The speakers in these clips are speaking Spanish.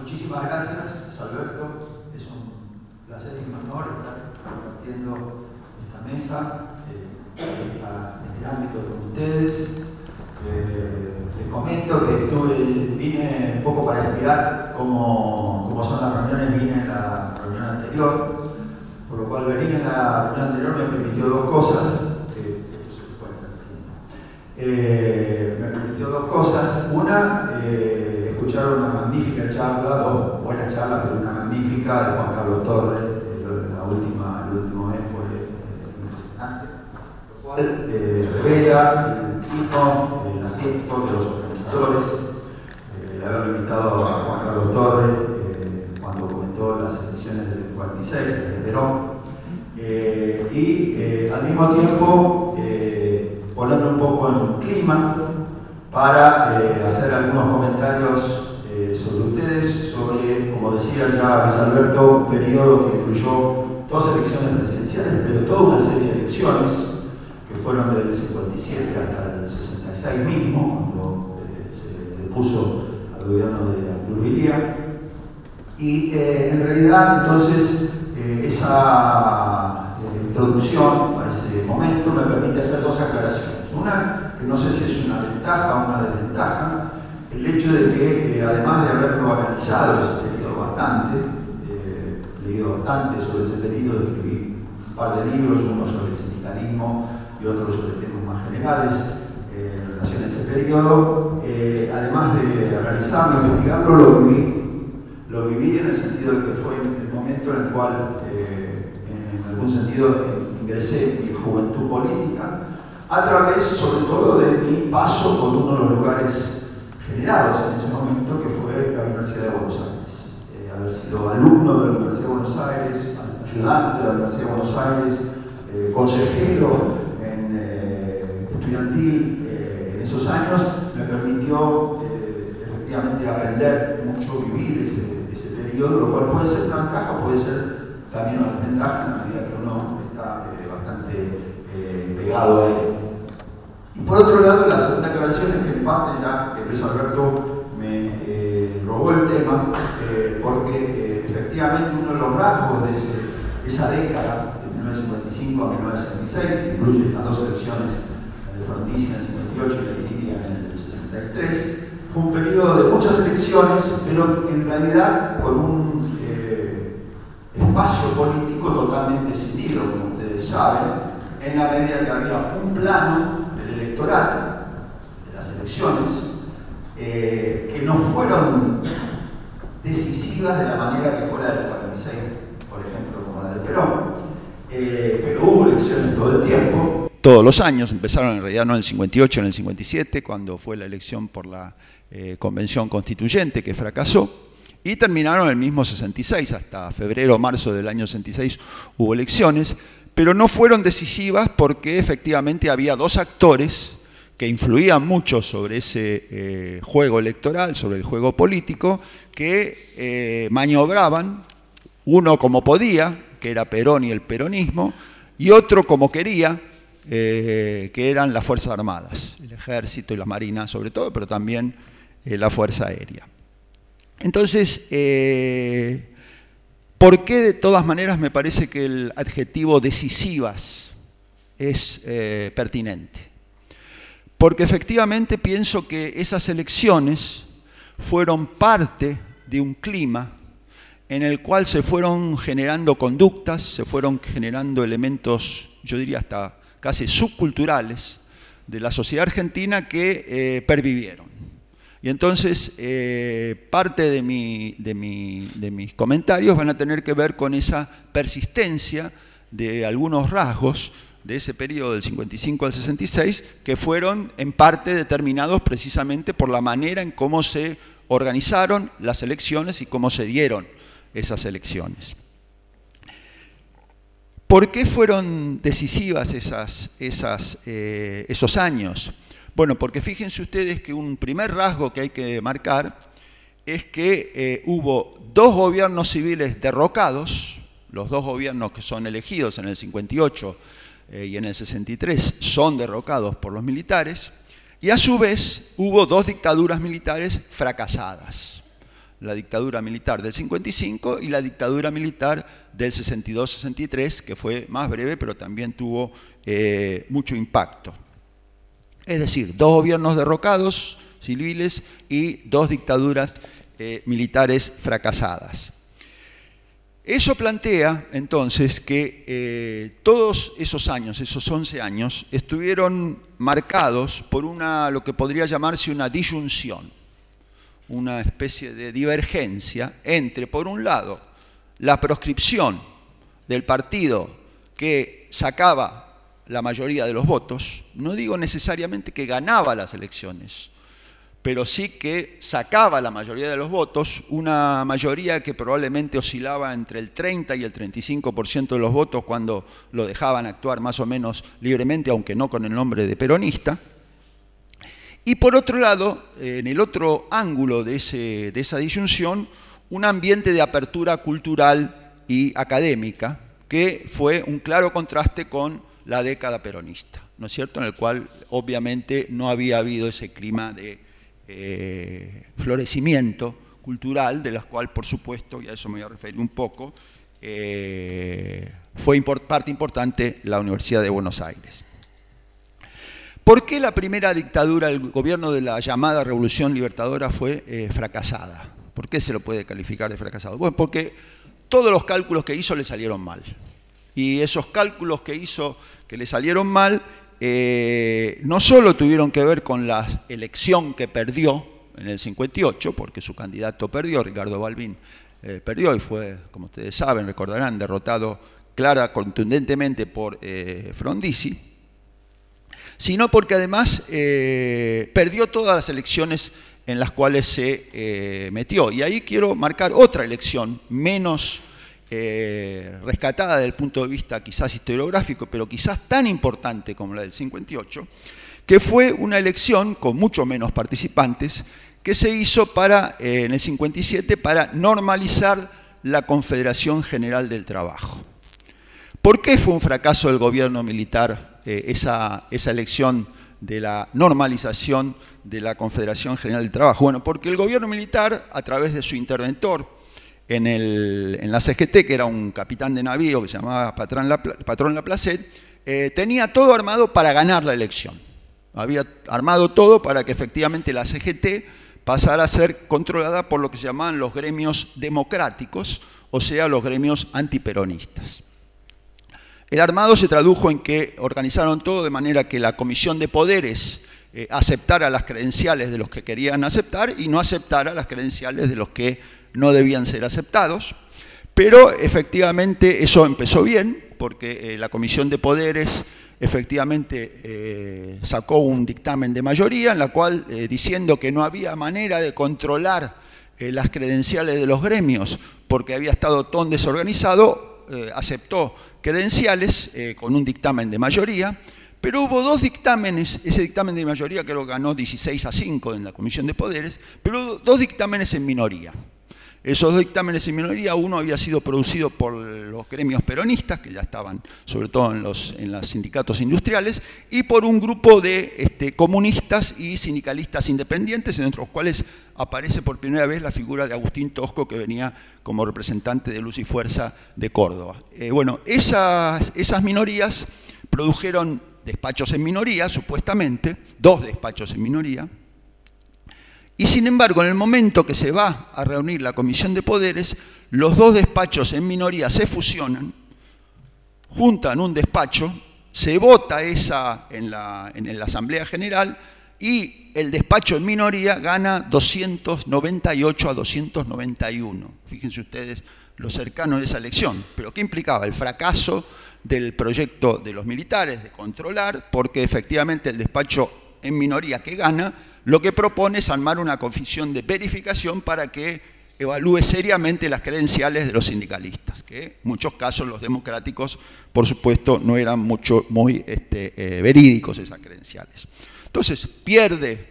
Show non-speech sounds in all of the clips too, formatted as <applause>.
muchísimas gracias, Alberto. Es un placer y un honor estar compartiendo esta mesa, eh, este ámbito con ustedes. Eh, les comento que estuve, vine un poco para explicar cómo, cómo son las reuniones, vine en la reunión anterior, por lo cual venir en la reunión anterior me permitió dos cosas. Todos los años, empezaron en realidad no en el 58, en el 57, cuando fue la elección por la eh, convención constituyente que fracasó, y terminaron el mismo 66, hasta febrero o marzo del año 66 hubo elecciones, pero no fueron decisivas porque efectivamente había dos actores que influían mucho sobre ese eh, juego electoral, sobre el juego político, que eh, maniobraban, uno como podía, que era Perón y el peronismo, y otro como quería, eh, que eran las Fuerzas Armadas, el Ejército y la Marina sobre todo, pero también la Fuerza Aérea. Entonces, ¿Por qué de todas maneras me parece que el adjetivo decisivas es eh, pertinente? Porque efectivamente pienso que esas elecciones fueron parte de un clima en el cual se fueron generando conductas, se fueron generando elementos, yo diría hasta casi subculturales, de la sociedad argentina que eh, pervivieron. Y entonces eh, parte de, de, mis comentarios van a tener que ver con esa persistencia de algunos rasgos de ese periodo del 55 al 66 que fueron en parte determinados precisamente por la manera en cómo se organizaron las elecciones y cómo se dieron esas elecciones. ¿Por qué fueron decisivas esas, esas, eh, esos años? Bueno, porque fíjense ustedes que un primer rasgo que hay que marcar es que eh, hubo dos gobiernos civiles derrocados, los dos gobiernos que son elegidos en el 58 eh, y en el 63 son derrocados por los militares, y a su vez hubo dos dictaduras militares fracasadas. La dictadura militar del 55 y la dictadura militar del 62-63, que fue más breve, pero también tuvo eh, mucho impacto. Es decir, dos gobiernos derrocados civiles y dos dictaduras eh, militares fracasadas. Eso plantea entonces que eh, todos esos años, esos 11 años, estuvieron marcados por una, lo que podría llamarse una disyunción, una especie de divergencia entre, por un lado, la proscripción del partido que sacaba la mayoría de los votos, no digo necesariamente que ganaba las elecciones, pero sí que sacaba la mayoría de los votos, una mayoría que probablemente oscilaba entre el 30 y el 35% de los votos cuando lo dejaban actuar más o menos libremente, aunque no con el nombre de peronista. Y por otro lado, en el otro ángulo de, esa disyunción, un ambiente de apertura cultural y académica, que fue un claro contraste con la década peronista, ¿no es cierto? En el cual obviamente no había habido ese clima de eh, florecimiento cultural, de las cual, por supuesto, y a eso me voy a referir un poco, eh, fue parte importante la Universidad de Buenos Aires. ¿Por qué la primera dictadura, el gobierno de la llamada Revolución Libertadora fue eh, fracasada? ¿Por qué se lo puede calificar de fracasado? Bueno, porque todos los cálculos que hizo le salieron mal. Y esos cálculos que hizo que le salieron mal eh, no solo tuvieron que ver con la elección que perdió en el 58, porque su candidato perdió, Ricardo Balbín eh, perdió y fue, como ustedes saben, recordarán, derrotado clara, contundentemente por Frondizi, sino porque además perdió todas las elecciones en las cuales se metió. Y ahí quiero marcar otra elección menos eh, rescatada desde el punto de vista quizás historiográfico, pero quizás tan importante como la del 58, que fue una elección con mucho menos participantes que se hizo para, eh, en el 57 para normalizar la Confederación General del Trabajo. ¿Por qué fue un fracaso del gobierno militar eh, esa, elección de la normalización de la Confederación General del Trabajo? Bueno, porque el gobierno militar, a través de su interventor, en, la CGT, que era un capitán de navío que se llamaba Patrón, Laplacet, eh, tenía todo armado para ganar la elección. Había armado todo para que efectivamente la CGT pasara a ser controlada por lo que se llamaban los gremios democráticos, o sea, los gremios antiperonistas. El armado se tradujo en que organizaron todo de manera que la Comisión de Poderes eh, aceptara las credenciales de los que querían aceptar y no aceptara las credenciales de los que no debían ser aceptados, pero efectivamente eso empezó bien, porque eh, la Comisión de Poderes efectivamente eh, sacó un dictamen de mayoría en la cual, diciendo que no había manera de controlar las credenciales de los gremios porque había estado tan desorganizado, aceptó credenciales con un dictamen de mayoría, pero hubo dos dictámenes, ese dictamen de mayoría creo que ganó 16 a 5 en la Comisión de Poderes, pero dos dictámenes en minoría. Esos dictámenes en minoría, uno había sido producido por los gremios peronistas, que ya estaban sobre todo en los, sindicatos industriales, y por un grupo de este, comunistas y sindicalistas independientes, entre los cuales aparece por primera vez la figura de Agustín Tosco, que venía como representante de Luz y Fuerza de Córdoba. Eh, bueno, esas minorías produjeron despachos en minoría, supuestamente, dos despachos en minoría, y sin embargo, en el momento que se va a reunir la Comisión de Poderes, los dos despachos en minoría se fusionan, juntan un despacho, se vota esa en la, en la Asamblea General y el despacho en minoría gana 298 a 291. Fíjense ustedes lo cercano de esa elección. Pero ¿qué implicaba? El fracaso del proyecto de los militares de controlar, porque efectivamente el despacho en minoría que gana lo que propone es armar una comisión de verificación para que evalúe seriamente las credenciales de los sindicalistas, que en muchos casos los democráticos, por supuesto, no eran mucho, muy este, eh, verídicos esas credenciales. Entonces, pierde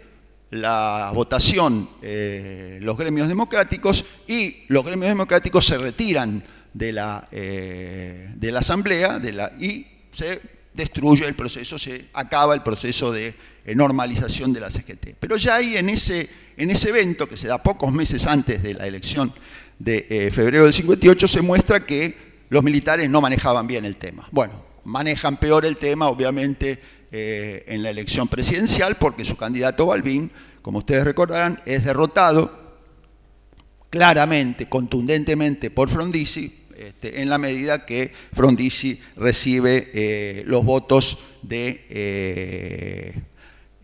la votación eh, los gremios democráticos y los gremios democráticos se retiran de la, eh, de la asamblea y se destruye el proceso, se acaba el proceso de normalización de la CGT. Pero ya ahí en ese, en ese evento, que se da pocos meses antes de la elección de febrero del 58, se muestra que los militares no manejaban bien el tema. Bueno, manejan peor el tema, obviamente, en la elección presidencial, porque su candidato Balbín, como ustedes recordarán, es derrotado claramente, contundentemente por Frondizi, este, en la medida que Frondizi recibe eh, los votos de,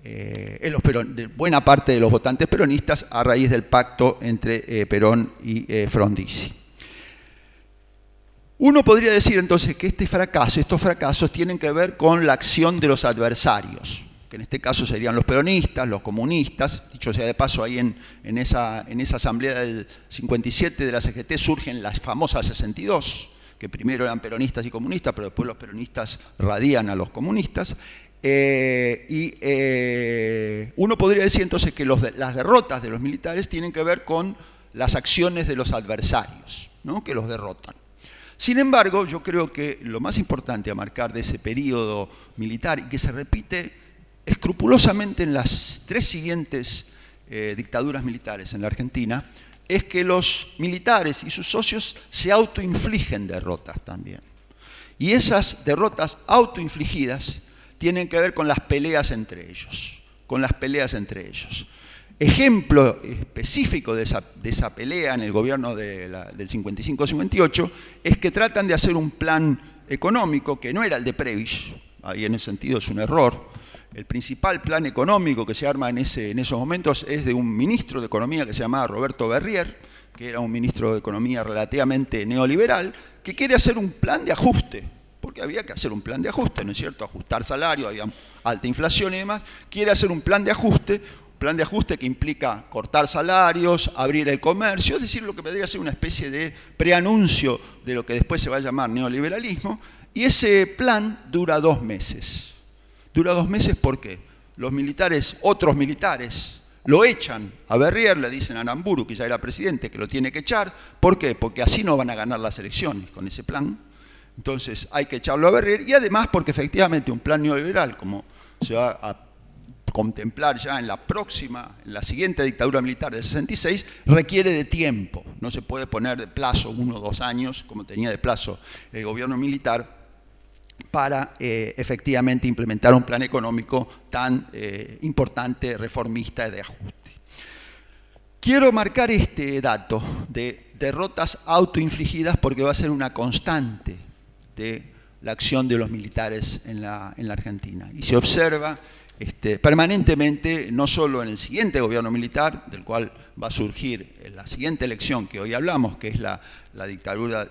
eh, eh, de, buena parte de los votantes peronistas a raíz del pacto entre Perón y Frondizi. Uno podría decir entonces que este fracaso, estos fracasos tienen que ver con la acción de los adversarios que en este caso serían los peronistas, los comunistas, dicho sea de paso, ahí en, esa, en esa asamblea del 57 de la CGT surgen las famosas 62, que primero eran peronistas y comunistas, pero después los peronistas radían a los comunistas, eh, y eh, uno podría decir entonces que las derrotas de los militares tienen que ver con las acciones de los adversarios, ¿no? que los derrotan. Sin embargo, yo creo que lo más importante a marcar de ese periodo militar y que se repite escrupulosamente en las tres siguientes eh, dictaduras militares en la Argentina es que los militares y sus socios se autoinfligen derrotas también. Y esas derrotas autoinfligidas tienen que ver con las peleas entre ellos, con las peleas entre ellos. Ejemplo específico de esa, pelea en el gobierno del 55-58 es que tratan de hacer un plan económico que no era el de Previs, ahí en ese sentido es un error, el principal plan económico que se arma en, ese, en esos momentos es de un ministro de Economía que se llamaba Roberto Berrier, que era un ministro de Economía relativamente neoliberal, que quiere hacer un plan de ajuste, porque había que hacer un plan de ajuste, ¿no es cierto? Ajustar salario, había alta inflación y demás. Quiere hacer un plan de ajuste, un plan de ajuste que implica cortar salarios, abrir el comercio, es decir, lo que podría ser una especie de preanuncio de lo que después se va a llamar neoliberalismo, y ese plan dura dos meses. Dura dos meses porque los militares, otros militares, lo echan a Berrier, le dicen a Namburu, que ya era presidente, que lo tiene que echar. ¿Por qué? Porque así no van a ganar las elecciones con ese plan. Entonces hay que echarlo a Berrier y además porque efectivamente un plan neoliberal, como se va a contemplar ya en la próxima, en la siguiente dictadura militar del 66, requiere de tiempo. No se puede poner de plazo uno o dos años, como tenía de plazo el gobierno militar, para eh, efectivamente implementar un plan económico tan eh, importante, reformista y de ajuste. Quiero marcar este dato de derrotas autoinfligidas porque va a ser una constante de la acción de los militares en la, en la Argentina. Y se observa este, permanentemente, no solo en el siguiente gobierno militar, del cual va a surgir la siguiente elección que hoy hablamos, que es la, dictadura,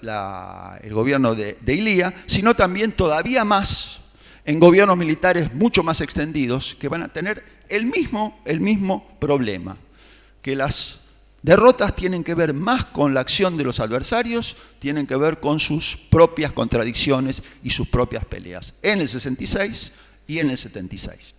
el gobierno de, de, Ilía, sino también todavía más en gobiernos militares mucho más extendidos que van a tener el mismo, el mismo problema, que las derrotas tienen que ver más con la acción de los adversarios, tienen que ver con sus propias contradicciones y sus propias peleas, en el 66 y en el 76.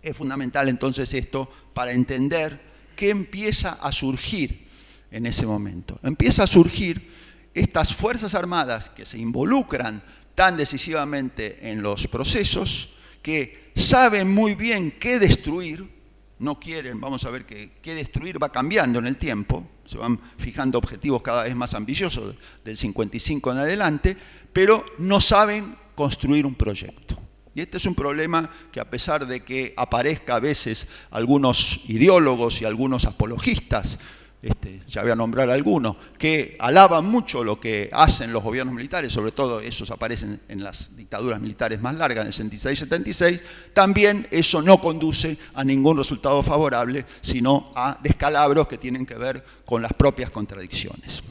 Es fundamental entonces esto para entender qué empieza a surgir en ese momento. Empieza a surgir estas Fuerzas Armadas que se involucran tan decisivamente en los procesos, que saben muy bien qué destruir, no quieren, vamos a ver qué destruir va cambiando en el tiempo, se van fijando objetivos cada vez más ambiciosos del 55 en adelante, pero no saben construir un proyecto. Y este es un problema que a pesar de que aparezca a veces algunos ideólogos y algunos apologistas, este, ya voy a nombrar algunos, que alaban mucho lo que hacen los gobiernos militares, sobre todo esos aparecen en las dictaduras militares más largas, en el 66-76, también eso no conduce a ningún resultado favorable, sino a descalabros que tienen que ver con las propias contradicciones.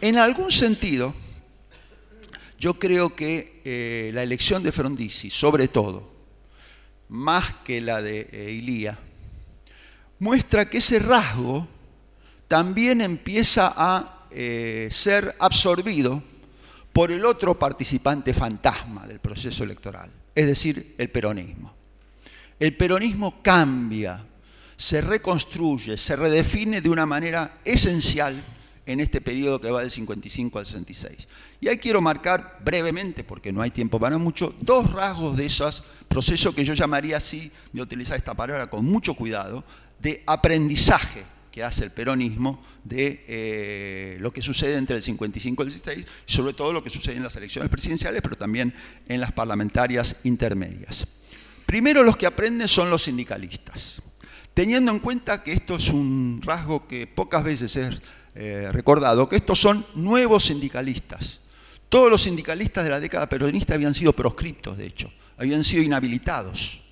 En algún sentido, yo creo que eh, la elección de Frondizi, sobre todo, más que la de eh, Ilía, muestra que ese rasgo también empieza a eh, ser absorbido por el otro participante fantasma del proceso electoral, es decir, el peronismo. El peronismo cambia, se reconstruye, se redefine de una manera esencial en este periodo que va del 55 al 66. Y ahí quiero marcar brevemente, porque no hay tiempo para mucho, dos rasgos de esos procesos que yo llamaría así, voy a utilizar esta palabra con mucho cuidado, de aprendizaje que hace el peronismo de eh, lo que sucede entre el 55 y el 16, sobre todo lo que sucede en las elecciones presidenciales, pero también en las parlamentarias intermedias. Primero los que aprenden son los sindicalistas, teniendo en cuenta que esto es un rasgo que pocas veces es eh, recordado, que estos son nuevos sindicalistas. Todos los sindicalistas de la década peronista habían sido proscriptos, de hecho, habían sido inhabilitados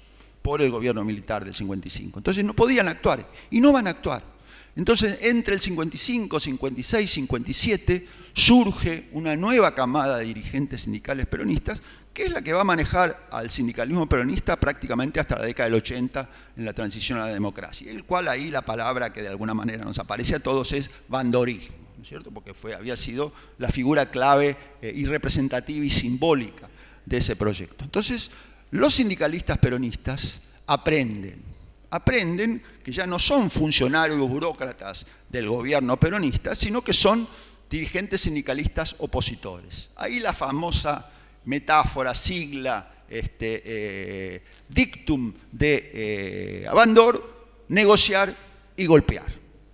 por el gobierno militar del 55. Entonces no podían actuar y no van a actuar. Entonces, entre el 55, 56, 57, surge una nueva camada de dirigentes sindicales peronistas, que es la que va a manejar al sindicalismo peronista prácticamente hasta la década del 80 en la transición a la democracia, el cual ahí la palabra que de alguna manera nos aparece a todos es bandorismo, ¿no es cierto? Porque fue, había sido la figura clave eh, y representativa y simbólica de ese proyecto. Entonces, los sindicalistas peronistas aprenden aprenden que ya no son funcionarios burócratas del gobierno peronista, sino que son dirigentes sindicalistas opositores. Ahí la famosa metáfora, sigla, este, eh, dictum de eh, Abandor, negociar y golpear.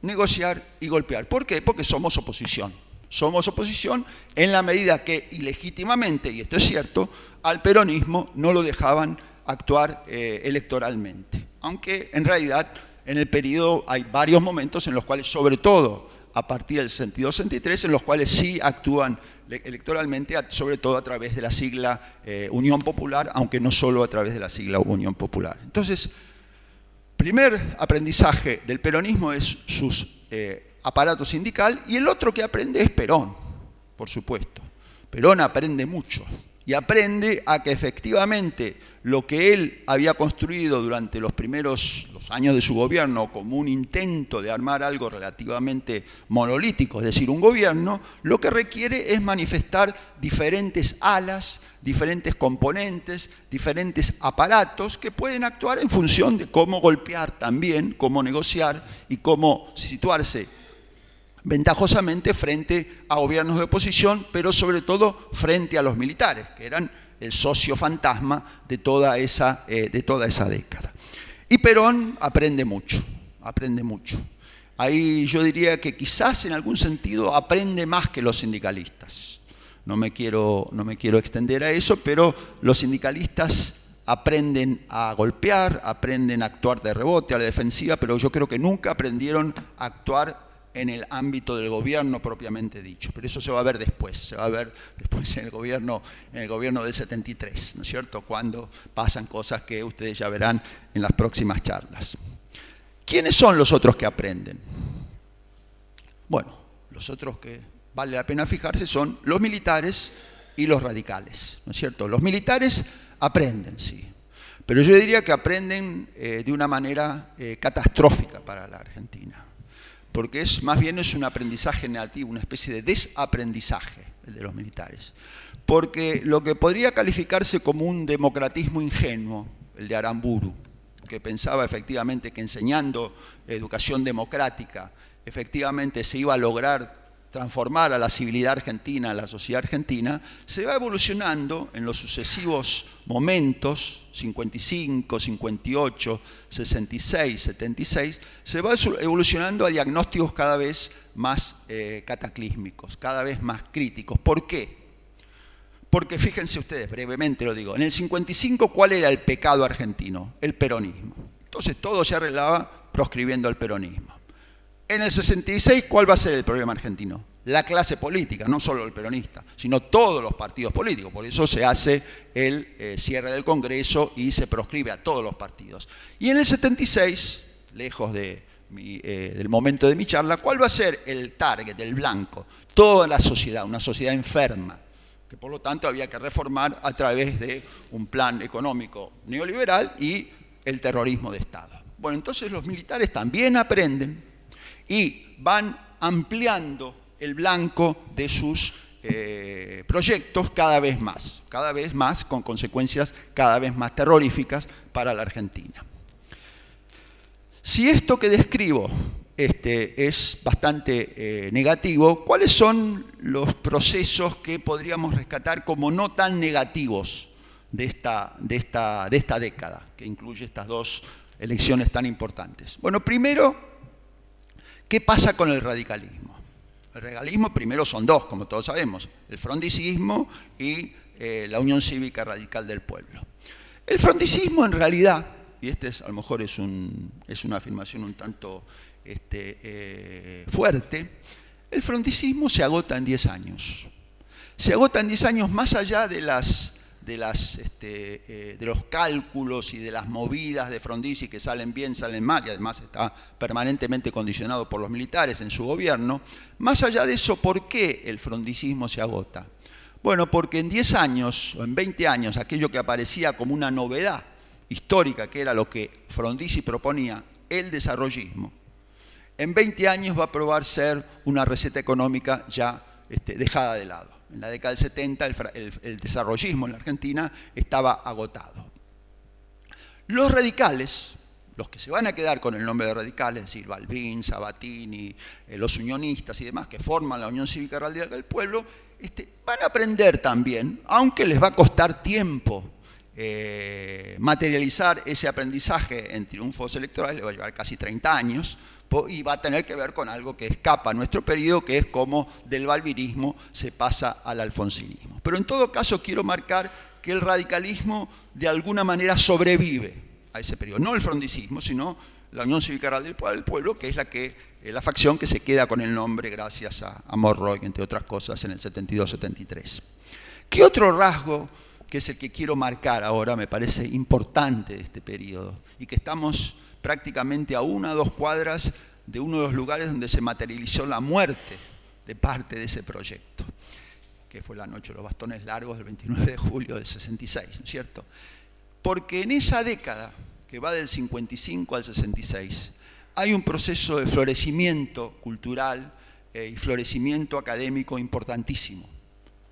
Negociar y golpear. ¿Por qué? Porque somos oposición. Somos oposición en la medida que ilegítimamente, y esto es cierto, al peronismo no lo dejaban actuar eh, electoralmente aunque en realidad en el periodo hay varios momentos en los cuales, sobre todo a partir del 62-63, en los cuales sí actúan electoralmente, sobre todo a través de la sigla eh, Unión Popular, aunque no solo a través de la sigla Unión Popular. Entonces, primer aprendizaje del peronismo es sus eh, aparato sindical y el otro que aprende es Perón, por supuesto. Perón aprende mucho y aprende a que efectivamente lo que él había construido durante los primeros años de su gobierno como un intento de armar algo relativamente monolítico, es decir, un gobierno, lo que requiere es manifestar diferentes alas, diferentes componentes, diferentes aparatos que pueden actuar en función de cómo golpear también, cómo negociar y cómo situarse ventajosamente frente a gobiernos de oposición, pero sobre todo frente a los militares, que eran el socio fantasma de toda esa, eh, de toda esa década. Y Perón aprende mucho, aprende mucho. Ahí yo diría que quizás en algún sentido aprende más que los sindicalistas. No me quiero, no me quiero extender a eso, pero los sindicalistas aprenden a golpear, aprenden a actuar de rebote, a la defensiva, pero yo creo que nunca aprendieron a actuar en el ámbito del gobierno propiamente dicho. Pero eso se va a ver después, se va a ver después en el gobierno, en el gobierno del 73, ¿no es cierto? Cuando pasan cosas que ustedes ya verán en las próximas charlas. ¿Quiénes son los otros que aprenden? Bueno, los otros que vale la pena fijarse son los militares y los radicales, ¿no es cierto? Los militares aprenden, sí, pero yo diría que aprenden eh, de una manera eh, catastrófica para la Argentina porque es más bien es un aprendizaje negativo, una especie de desaprendizaje el de los militares. Porque lo que podría calificarse como un democratismo ingenuo, el de Aramburu, que pensaba efectivamente que enseñando educación democrática, efectivamente se iba a lograr transformar a la civilidad argentina, a la sociedad argentina, se va evolucionando en los sucesivos momentos, 55, 58, 66, 76, se va evolucionando a diagnósticos cada vez más eh, cataclísmicos, cada vez más críticos. ¿Por qué? Porque fíjense ustedes, brevemente lo digo, en el 55, ¿cuál era el pecado argentino? El peronismo. Entonces todo se arreglaba proscribiendo el peronismo. En el 66, ¿cuál va a ser el problema argentino? La clase política, no solo el peronista, sino todos los partidos políticos. Por eso se hace el eh, cierre del Congreso y se proscribe a todos los partidos. Y en el 76, lejos de eh, del momento de mi charla, ¿cuál va a ser el target, el blanco? Toda la sociedad, una sociedad enferma, que por lo tanto había que reformar a través de un plan económico neoliberal y el terrorismo de Estado. Bueno, entonces los militares también aprenden y van ampliando el blanco de sus eh, proyectos cada vez más, cada vez más con consecuencias cada vez más terroríficas para la Argentina. Si esto que describo este, es bastante eh, negativo. ¿Cuáles son los procesos que podríamos rescatar como no tan negativos de esta, de esta, de esta década, que incluye estas dos elecciones tan importantes? Bueno, primero, ¿qué pasa con el radicalismo? El radicalismo primero son dos, como todos sabemos, el frondicismo y eh, la Unión Cívica Radical del Pueblo. El frondicismo en realidad, y este es, a lo mejor es una afirmación un tanto este, eh, fuerte, el frondicismo se agota en 10 años. Se agota en 10 años más allá de, las, este, eh, de los cálculos y de las movidas de Frondizi que salen bien, salen mal, y además está permanentemente condicionado por los militares en su gobierno. Más allá de eso, ¿por qué el frondicismo se agota? Bueno, porque en 10 años o en 20 años aquello que aparecía como una novedad histórica, que era lo que Frondizi proponía, el desarrollismo, en 20 años va a probar ser una receta económica ya este, dejada de lado. En la década del 70 el, desarrollismo en la Argentina estaba agotado. Los radicales, los que se van a quedar con el nombre de radicales, es decir, Balbín, Sabatini, eh, los unionistas y demás, que forman la Unión Cívica Radical del Pueblo, este, van a aprender también, aunque les va a costar tiempo eh, materializar ese aprendizaje en triunfos electorales, le va a llevar casi 30 años, y va a tener que ver con algo que escapa a nuestro periodo, que es cómo del balbinismo se pasa al alfonsinismo. Pero en todo caso quiero marcar que el radicalismo de alguna manera sobrevive a ese periodo, no el frondicismo, sino la Unión Cívica Radical del Pueblo, que es la, que, eh, la facción que se queda con el nombre gracias a, a Morroy, entre otras cosas, en el 72-73. ¿Qué otro rasgo, que es el que quiero marcar ahora, me parece importante de este periodo y que estamos prácticamente a una o dos cuadras de uno de los lugares donde se materializó la muerte de parte de ese proyecto, que fue la noche de los bastones largos del 29 de julio del 66, ¿no es cierto? Porque en esa década, que va del 55 al 66, hay un proceso de florecimiento cultural eh, y florecimiento académico importantísimo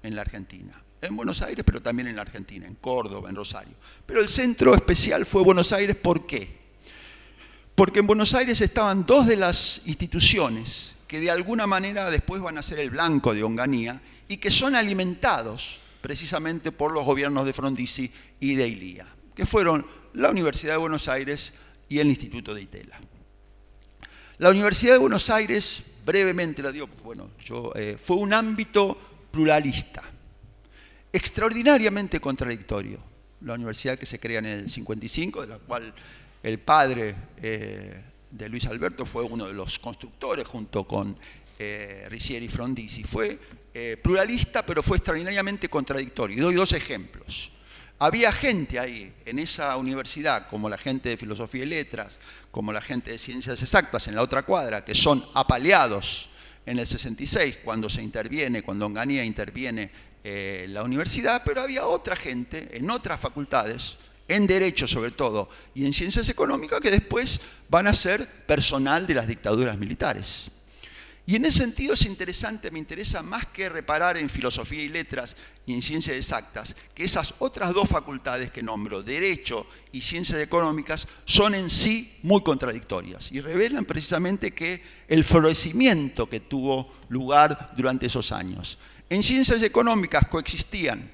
en la Argentina. En Buenos Aires, pero también en la Argentina, en Córdoba, en Rosario. Pero el centro especial fue Buenos Aires, ¿por qué? Porque en Buenos Aires estaban dos de las instituciones que de alguna manera después van a ser el blanco de Onganía y que son alimentados precisamente por los gobiernos de Frondizi y de Ilía, que fueron la Universidad de Buenos Aires y el Instituto de Itela. La Universidad de Buenos Aires, brevemente la digo, bueno, yo, eh, fue un ámbito pluralista, extraordinariamente contradictorio. La universidad que se crea en el 55, de la cual el padre eh, de Luis Alberto fue uno de los constructores junto con eh, Ricieri Frondizi. Fue eh, pluralista, pero fue extraordinariamente contradictorio. Y doy dos ejemplos. Había gente ahí, en esa universidad, como la gente de Filosofía y Letras, como la gente de Ciencias Exactas en la otra cuadra, que son apaleados en el 66, cuando se interviene, cuando Onganía interviene en la universidad, pero había otra gente en otras facultades en Derecho sobre todo, y en Ciencias Económicas, que después van a ser personal de las dictaduras militares. Y en ese sentido es interesante, me interesa más que reparar en filosofía y letras y en ciencias exactas, que esas otras dos facultades que nombro, derecho y ciencias económicas, son en sí muy contradictorias y revelan precisamente que el florecimiento que tuvo lugar durante esos años. En ciencias económicas coexistían,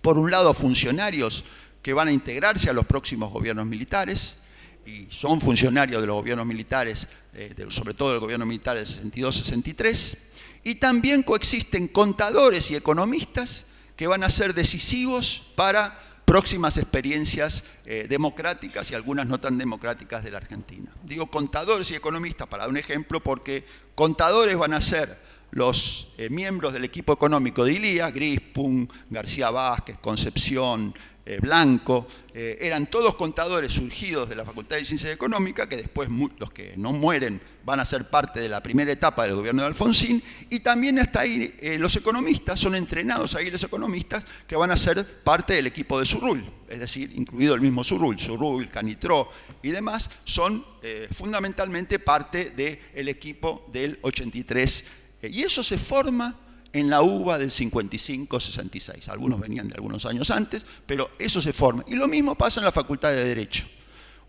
por un lado, funcionarios que van a integrarse a los próximos gobiernos militares y son funcionarios de los gobiernos militares, eh, sobre todo del gobierno militar del 62-63, y también coexisten contadores y economistas que van a ser decisivos para próximas experiencias eh, democráticas y algunas no tan democráticas de la Argentina. Digo contadores y economistas para dar un ejemplo porque contadores van a ser los eh, miembros del equipo económico de ILIA, Grispun, García Vázquez, Concepción, eh, Blanco, eh, eran todos contadores surgidos de la Facultad de Ciencias Económicas, que después los que no mueren van a ser parte de la primera etapa del gobierno de Alfonsín, y también hasta ahí los economistas, son entrenados ahí los economistas que van a ser parte del equipo de Surrul, es decir, incluido el mismo Surrul, Surrul, Canitró y demás, son fundamentalmente parte del equipo del 83 y eso se forma en la UBA del 55-66. Algunos venían de algunos años antes, pero eso se forma. Y lo mismo pasa en la Facultad de Derecho.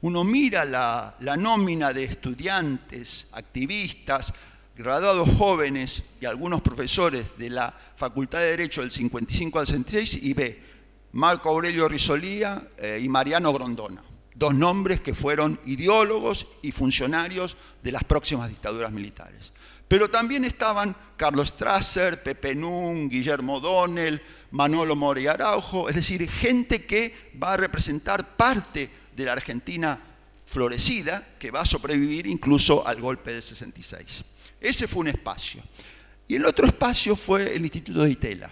uno mira la, nómina de estudiantes, activistas, graduados jóvenes y algunos profesores de la Facultad de Derecho del 55 al 66 y ve Marco Aurelio Risolía eh, y Mariano Grondona, dos nombres que fueron ideólogos y funcionarios de las próximas dictaduras militares. Pero también estaban Carlos Strasser, Pepe Nun, Guillermo Donnell, Manolo Mori Araujo, es decir, gente que va a representar parte de la Argentina florecida que va a sobrevivir incluso al golpe del 66. Ese fue un espacio. Y el otro espacio fue el Instituto de Itela.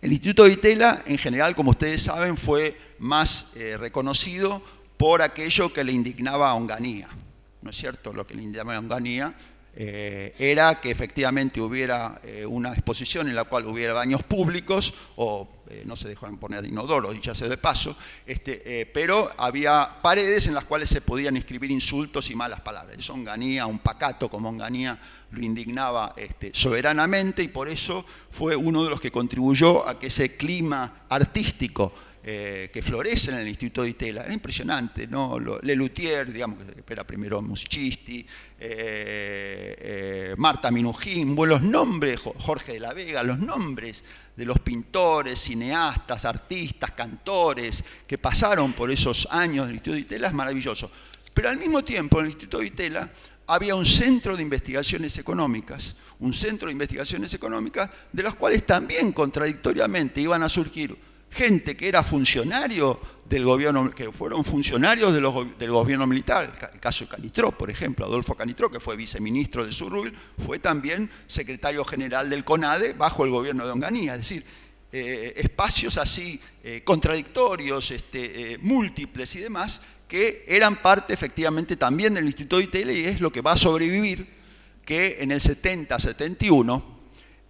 El Instituto de Itela, en general, como ustedes saben, fue más eh, reconocido por aquello que le indignaba a Onganía. ¿No es cierto? Lo que le indignaba a Onganía eh, era que efectivamente hubiera eh, una exposición en la cual hubiera baños públicos, o eh, no se dejaban poner inodoros, ya sea de paso, este, pero había paredes en las cuales se podían escribir insultos y malas palabras. Eso Onganía, un pacato como Onganía, lo indignaba este, soberanamente y por eso fue uno de los que contribuyó a que ese clima artístico eh, que florecen en el Instituto de Itela. Era impresionante, ¿no? Lelutier, digamos, que era primero musicisti, eh, eh, Marta Minujín, los nombres, Jorge de la Vega, los nombres de los pintores, cineastas, artistas, cantores que pasaron por esos años del Instituto de Itela es maravilloso. Pero al mismo tiempo en el Instituto de Itela había un centro de investigaciones económicas, un centro de investigaciones económicas de los cuales también contradictoriamente iban a surgir gente que era funcionario del gobierno, que fueron funcionarios del gobierno militar. El caso de Canitró, por ejemplo, Adolfo Canitró, que fue viceministro de Surruil, fue también secretario general del CONADE bajo el gobierno de Onganía. Es decir, eh, espacios así eh, contradictorios, este, eh, múltiples y demás, que eran parte efectivamente también del Instituto de ITL y es lo que va a sobrevivir que en el 70-71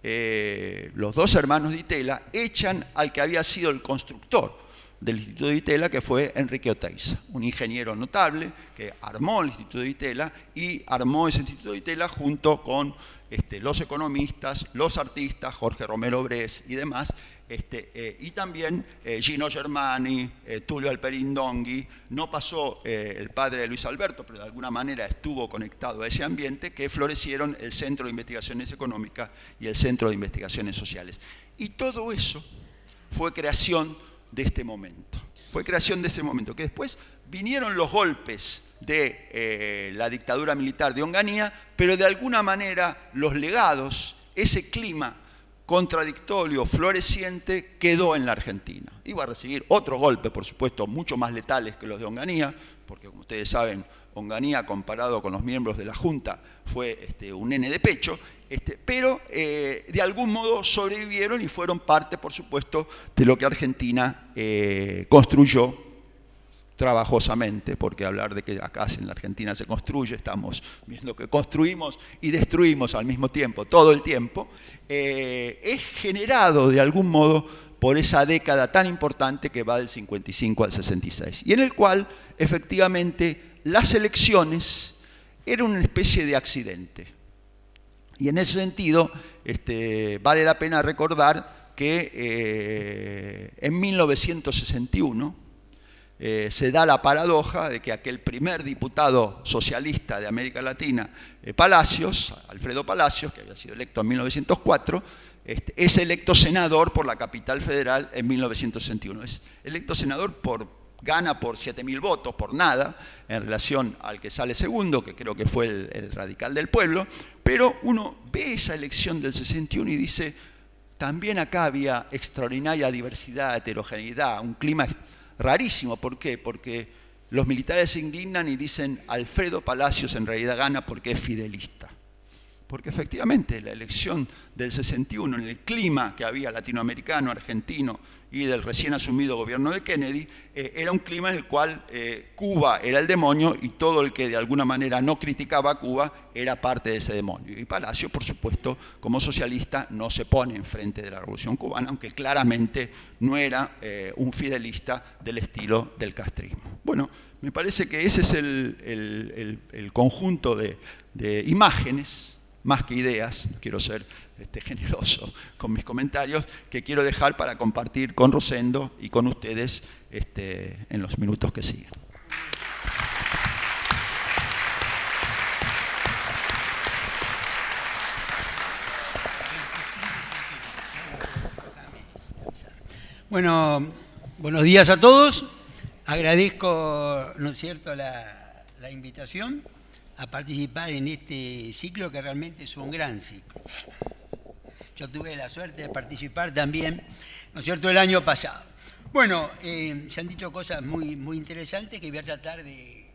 eh, los dos hermanos de Itela echan al que había sido el constructor del Instituto de Itela, que fue Enrique Oteiza, un ingeniero notable que armó el Instituto de Itela y armó ese Instituto de Itela junto con este, los economistas, los artistas, Jorge Romero Bres y demás, este, eh, y también eh, Gino Germani, eh, Tulio Alperindonghi, no pasó el padre de Luis Alberto, pero de alguna manera estuvo conectado a ese ambiente, que florecieron el Centro de Investigaciones Económicas y el Centro de Investigaciones Sociales. Y todo eso fue creación de este momento, fue creación de ese momento, que después vinieron los golpes de la dictadura militar de Onganía, pero de alguna manera los legados, ese clima, contradictorio, floreciente, quedó en la Argentina. Iba a recibir otro golpe, por supuesto, mucho más letales que los de Onganía, porque como ustedes saben, Onganía comparado con los miembros de la Junta fue este, un nene de pecho, este, pero eh, de algún modo sobrevivieron y fueron parte, por supuesto, de lo que Argentina eh, construyó trabajosamente, porque hablar de que acá en la Argentina se construye, estamos viendo que construimos y destruimos al mismo tiempo, todo el tiempo, eh, es generado de algún modo por esa década tan importante que va del 55 al 66, y en el cual efectivamente las elecciones eran una especie de accidente. Y en ese sentido, este, vale la pena recordar que eh, en 1961, eh, se da la paradoja de que aquel primer diputado socialista de América Latina, eh, Palacios, Alfredo Palacios, que había sido electo en 1904, este, es electo senador por la capital federal en 1961. Es electo senador por, gana por 7.000 votos, por nada, en relación al que sale segundo, que creo que fue el, el radical del pueblo, pero uno ve esa elección del 61 y dice, también acá había extraordinaria diversidad, heterogeneidad, un clima rarísimo. ¿Por qué? Porque los militares se indignan y dicen Alfredo Palacios en realidad gana porque es fidelista. Porque efectivamente la elección del 61, en el clima que había latinoamericano, argentino y del recién asumido gobierno de Kennedy, eh, era un clima en el cual eh, Cuba era el demonio y todo el que de alguna manera no criticaba a Cuba era parte de ese demonio. Y Palacio, por supuesto, como socialista, no se pone enfrente de la revolución cubana, aunque claramente no era eh, un fidelista del estilo del castrismo. Bueno, me parece que ese es el, conjunto de, de imágenes más que ideas, quiero ser este, <laughs> generoso con mis comentarios, que quiero dejar para compartir con Rosendo y con ustedes este, en los minutos que siguen. Bueno, buenos días a todos. Agradezco, ¿no es cierto?, la, la invitación a participar en este ciclo que realmente es un gran ciclo. Yo tuve la suerte de participar también, ¿no es cierto?, el año pasado. Bueno, eh, se han dicho cosas muy, muy interesantes que voy a tratar de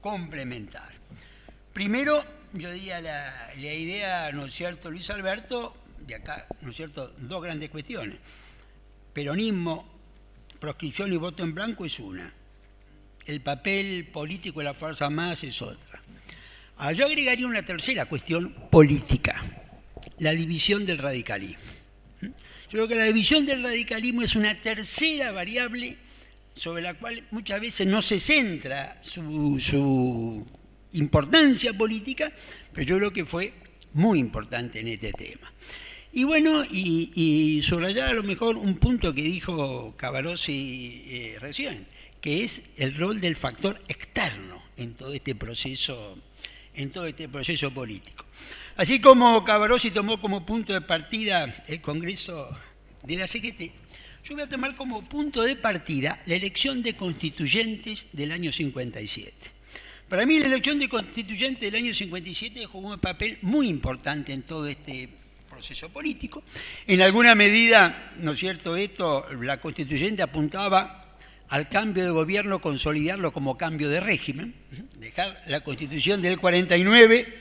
complementar. Primero, yo diría la, la idea, ¿no es cierto, Luis Alberto, de acá, ¿no es cierto?, dos grandes cuestiones. Peronismo, proscripción y voto en blanco es una. El papel político de la fuerza más es otra. Ah, yo agregaría una tercera cuestión política, la división del radicalismo. Yo creo que la división del radicalismo es una tercera variable sobre la cual muchas veces no se centra su, importancia política, pero yo creo que fue muy importante en este tema. Y bueno, y, subrayar a lo mejor un punto que dijo Cavarossi eh, recién, que es el rol del factor externo en todo este proceso, en todo este proceso político. Así como Cavarossi tomó como punto de partida el Congreso de la CGT, yo voy a tomar como punto de partida la elección de constituyentes del año 57. Para mí la elección de constituyentes del año 57 jugó un papel muy importante en todo este proceso político. En alguna medida, ¿no es cierto?, esto, la constituyente apuntaba al cambio de gobierno, consolidarlo como cambio de régimen, dejar la constitución del 49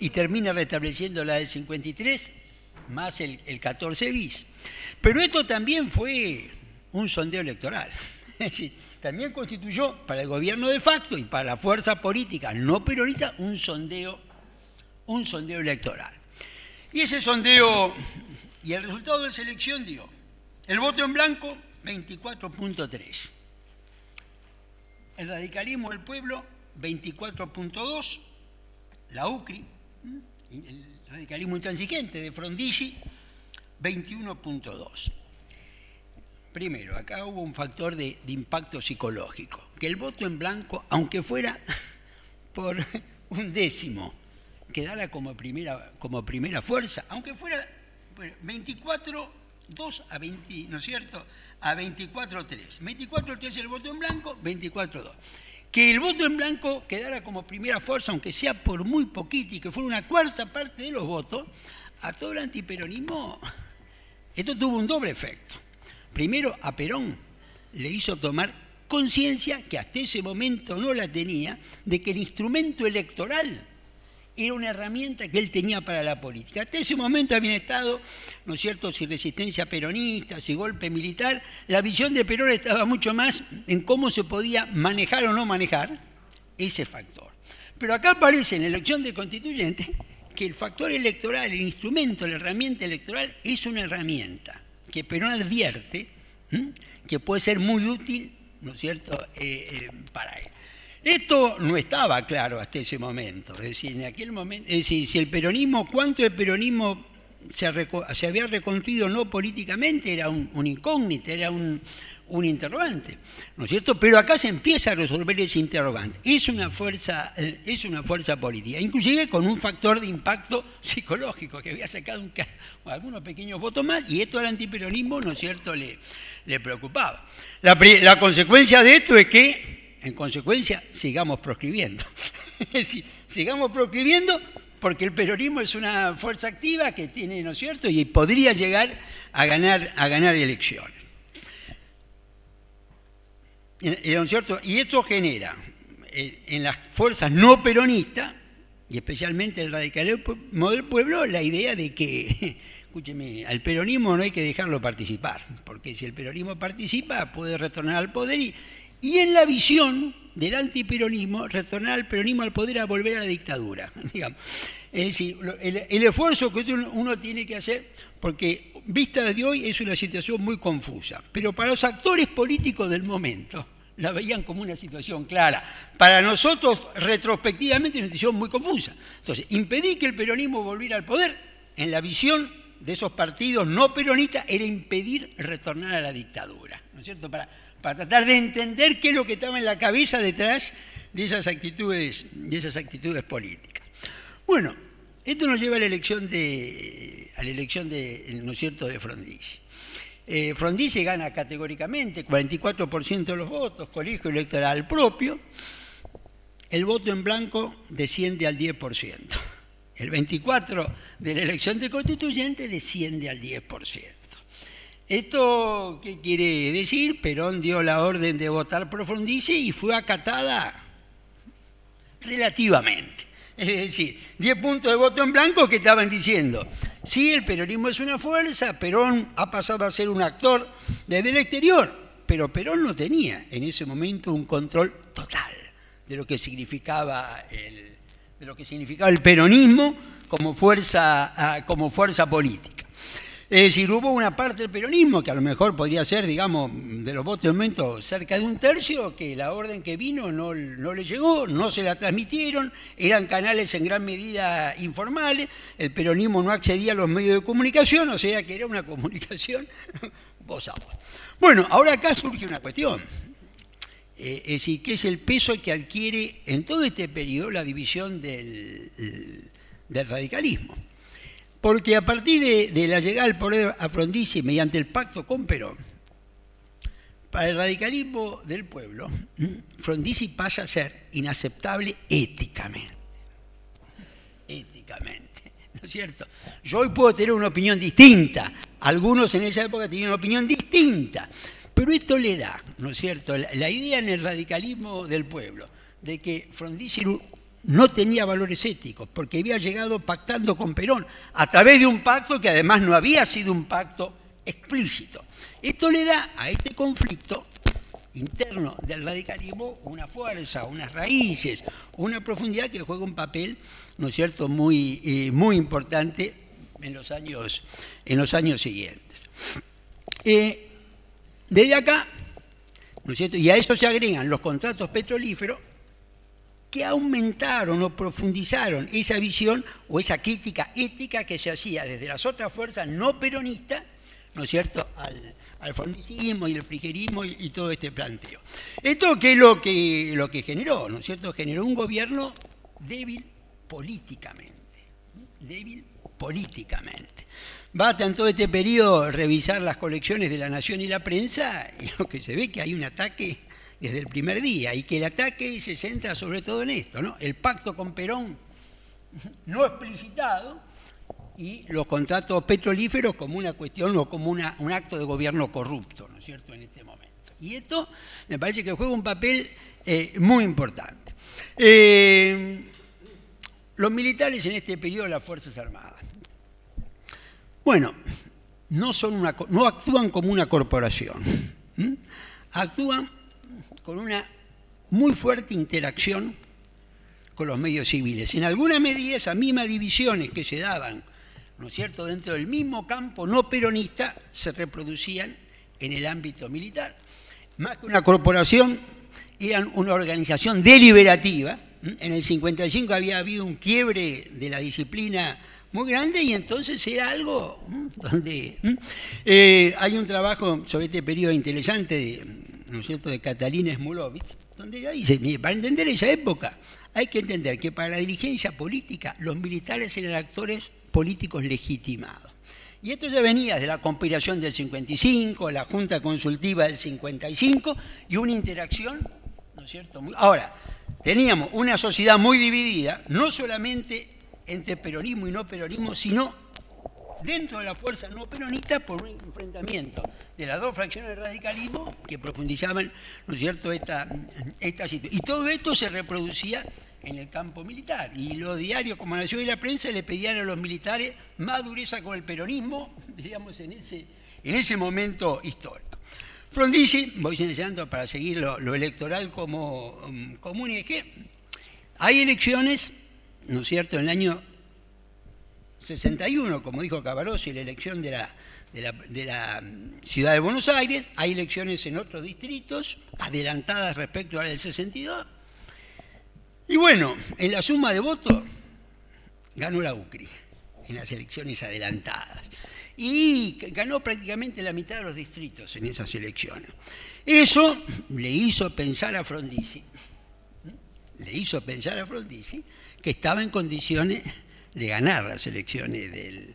y termina restableciendo la del 53, más el, 14 bis. Pero esto también fue un sondeo electoral. <laughs> también constituyó para el gobierno de facto y para la fuerza política no peronista un sondeo, un sondeo electoral. Y ese sondeo y el resultado de esa elección dio el voto en blanco 24.3, el radicalismo del pueblo 24.2, la UCRI el radicalismo intransigente de Frondizi, 21.2. Primero, acá hubo un factor de, impacto psicológico, que el voto en blanco, aunque fuera <laughs> por un décimo, quedara como primera, como primera fuerza, aunque fuera 24, 2 a 20, ¿no es cierto? A 24, 3. 24, 3 el voto en blanco, 24, 2 que el voto en blanco quedara como primera fuerza, aunque sea por muy poquito, y que fuera una cuarta parte de los votos, a todo el antiperonismo, esto tuvo un doble efecto. Primero, a Perón le hizo tomar conciencia, que hasta ese momento no la tenía, de que el instrumento electoral era una herramienta que él tenía para la política. Hasta ese momento habían estado, ¿no es cierto?, si resistencia peronista, si golpe militar, la visión de Perón estaba mucho más en cómo se podía manejar o no manejar ese factor. Pero acá aparece en la elección de constituyente que el factor electoral, el instrumento, la herramienta electoral es una herramienta que Perón advierte que puede ser muy útil, ¿no es cierto?, eh, eh, para él. Esto no estaba claro hasta ese momento. Es decir, en aquel momento, es decir, si el peronismo, cuánto el peronismo se, había reconstruido no políticamente, era un, incógnito, era un, interrogante, ¿no es cierto? Pero acá se empieza a resolver ese interrogante. Es una fuerza, eh, es una fuerza política, inclusive con un factor de impacto psicológico que había sacado algunos pequeños votos más y esto al antiperonismo, ¿no es cierto?, le, le preocupaba. la consecuencia de esto es que en consecuencia, sigamos proscribiendo. <laughs> es decir, sigamos proscribiendo porque el peronismo es una fuerza activa que tiene, ¿no es cierto?, y podría llegar a ganar, a ganar elecciones. ¿No es cierto? Y esto genera en las fuerzas no peronistas, y especialmente el radicalismo del pueblo, la idea de que, <laughs> escúcheme, al peronismo no hay que dejarlo participar, porque si el peronismo participa puede retornar al poder y, y en la visión del antiperonismo, retornar al peronismo al poder a volver a la dictadura. <laughs> Es decir, el, esfuerzo que uno tiene que hacer, porque vista de hoy es una situación muy confusa, pero para los actores políticos del momento la veían como una situación clara. Para nosotros, retrospectivamente, es una situación muy confusa. Entonces, impedir que el peronismo volviera al poder, en la visión de esos partidos no peronistas, era impedir retornar a la dictadura. ¿No es cierto? Para, para tratar de entender qué es lo que estaba en la cabeza detrás de esas actitudes, de esas actitudes políticas. Bueno, esto nos lleva a la elección de, a la elección de, ¿no es cierto?, de Frondizi. eh, Frondizi gana categóricamente, 44% de los votos, colegio electoral propio, el voto en blanco desciende al 10%. El 24% de la elección de constituyente desciende al 10%. ¿Esto qué quiere decir? Perón dio la orden de votar Frondizi y fue acatada relativamente. Es decir, 10 puntos de voto en blanco que estaban diciendo, sí, el peronismo es una fuerza, Perón ha pasado a ser un actor desde el exterior, pero Perón no tenía en ese momento un control total de lo que significaba el, de lo que significaba el peronismo como fuerza, ah, como fuerza política. Es decir, hubo una parte del peronismo que a lo mejor podría ser, digamos, de los votos de momento cerca de un tercio, que la orden que vino no, no le llegó, no se la transmitieron, eran canales en gran medida informales, el peronismo no accedía a los medios de comunicación, o sea que era una <laughs> comunicación voz Bueno, ahora acá surge una cuestión. Eh, es decir, ¿qué es el peso que adquiere en todo este periodo la división del, del radicalismo? Porque a partir de, la llegada al poder a Frondizi mediante el pacto con Perón, para el radicalismo del pueblo, Frondizi pasa a ser inaceptable éticamente. Éticamente, ¿no es cierto? Yo hoy puedo tener una opinión distinta, algunos en esa época tenían una opinión distinta, pero esto le da, ¿no es cierto?, la, la idea en el radicalismo del pueblo de que Frondizi no tenía valores éticos, porque había llegado pactando con Perón, a través de un pacto que además no había sido un pacto explícito. Esto le da a este conflicto interno del radicalismo una fuerza, unas raíces, una profundidad que juega un papel, ¿no es cierto?, muy, eh, muy importante en los años, en los años siguientes. Eh, desde acá, ¿no es cierto?, y a eso se agregan los contratos petrolíferos, que aumentaron o profundizaron esa visión o esa crítica ética que se hacía desde las otras fuerzas no peronistas, ¿no es cierto?, al, al y el frigerismo y, todo este planteo. Esto que es lo que, lo que generó, ¿no es cierto?, generó un gobierno débil políticamente, débil políticamente. Basta en todo este periodo revisar las colecciones de la Nación y la prensa y lo que se ve que hay un ataque desde el primer día y que el ataque se centra sobre todo en esto, ¿no? El pacto con Perón <laughs> no explicitado y los contratos petrolíferos como una cuestión o como un acto de gobierno corrupto, ¿no es cierto?, en este momento. Y esto me parece que juega un papel eh, muy importante. Eh, los militares en este periodo de las Fuerzas Armadas. Bueno, no, son una, no actúan como una corporación, actúan con una muy fuerte interacción con los medios civiles. En alguna medida esas mismas divisiones que se daban, ¿no es cierto?, dentro del mismo campo no peronista, se reproducían en el ámbito militar. Más que una corporación, eran una organización deliberativa. En el 55 había habido un quiebre de la disciplina muy grande y entonces era algo donde eh, hay un trabajo sobre este periodo interesante de ¿no es cierto?, de Catalina Smulovich, donde ella dice, para entender esa época hay que entender que para la dirigencia política los militares eran actores políticos legitimados. Y esto ya venía de la conspiración del 55, la Junta Consultiva del 55 y una interacción, ¿no es cierto? Ahora, teníamos una sociedad muy dividida, no solamente entre peronismo y no peronismo, sino dentro de la fuerza no peronista por un enfrentamiento de las dos fracciones del radicalismo que profundizaban, ¿no es cierto?, esta, esta situación. Y todo esto se reproducía en el campo militar. Y los diarios como Nación y la prensa le pedían a los militares más dureza con el peronismo, <laughs> diríamos, en ese, en ese momento histórico. Frondizi, voy enseñando para seguir lo, electoral como común, y es que hay elecciones, ¿no es cierto?, en el año 61, como dijo Cavarossi, la elección de la, de la, ciudad de Buenos Aires, hay elecciones en otros distritos, adelantadas respecto a la del 62. Y bueno, en la suma de votos ganó la UCRI, en las elecciones adelantadas. Y ganó prácticamente la mitad de los distritos en esas elecciones. Eso le hizo pensar a Frondizi, le hizo pensar a Frondizi que estaba en condiciones de ganar las elecciones del,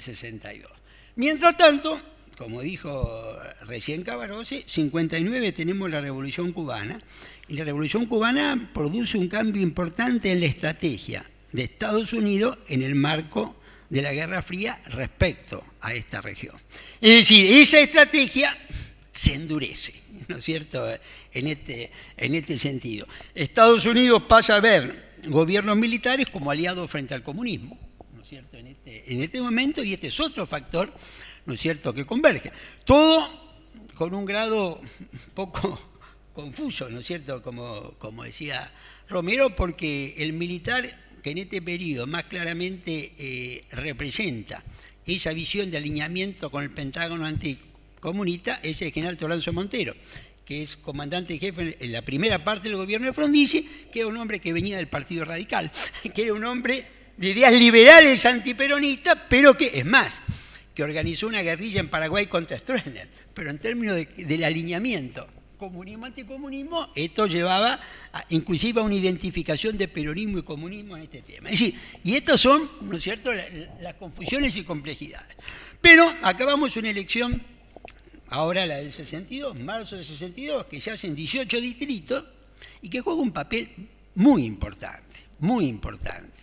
62. Mientras tanto, como dijo recién Cabarose, 59 tenemos la Revolución Cubana, y la Revolución Cubana produce un cambio importante en la estrategia de Estados Unidos en el marco de la Guerra Fría respecto a esta región. Es decir, esa estrategia se endurece, ¿no es cierto?, en este, en este sentido. Estados Unidos pasa a ver gobiernos militares como aliados frente al comunismo, ¿no es cierto?, en este, en este momento, y este es otro factor, ¿no es cierto?, que converge. Todo con un grado <laughs> poco confuso, ¿no es cierto?, como, como decía Romero, porque el militar que en este periodo más claramente eh, representa esa visión de alineamiento con el Pentágono anticomunista es el general Toranzo Montero, que es comandante jefe en la primera parte del gobierno de Frondizi, que era un hombre que venía del Partido Radical, <laughs> que era un hombre de ideas liberales antiperonistas, pero que, es más, que organizó una guerrilla en Paraguay contra Stroessner, pero en términos del alineamiento comunismo, anticomunismo, esto llevaba inclusive a una identificación de peronismo y comunismo en este tema. Es decir, y estas son, ¿no es cierto?, las, confusiones y complejidades. Pero acabamos una elección, ahora la del 62, marzo del 62, que se hacen 18 distritos y que juega un papel muy importante, muy importante.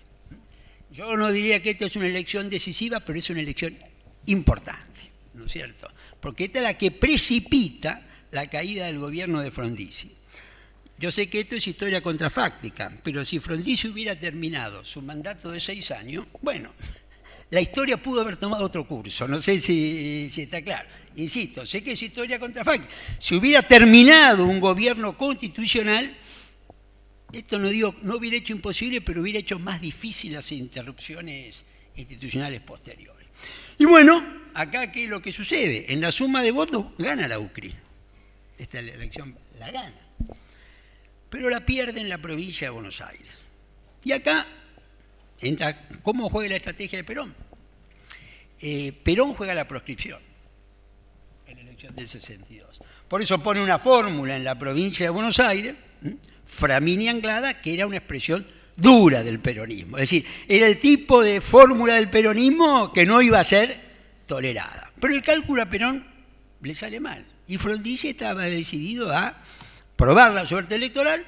Yo no diría que esta es una elección decisiva, pero es una elección importante, ¿no es cierto? Porque esta es la que precipita la caída del gobierno de Frondizi. Yo sé que esto es historia contrafáctica, pero si Frondizi hubiera terminado su mandato de seis años, bueno, la historia pudo haber tomado otro curso, no sé si, está claro. Insisto, sé que es historia contrafáctica. Si hubiera terminado un gobierno constitucional, esto no, digo, no hubiera hecho imposible, pero hubiera hecho más difícil las interrupciones institucionales posteriores. Y bueno, acá qué es lo que sucede. En la suma de votos gana la UCRI esta elección la gana, pero la pierde en la provincia de Buenos Aires. Y acá entra, ¿cómo juega la estrategia de Perón? Eh, Perón juega la proscripción en la elección del 62. Por eso pone una fórmula en la provincia de Buenos Aires, Framini Anglada, que era una expresión dura del peronismo. Es decir, era el tipo de fórmula del peronismo que no iba a ser tolerada. Pero el cálculo a Perón le sale mal. Y Frondizi estaba decidido a probar la suerte electoral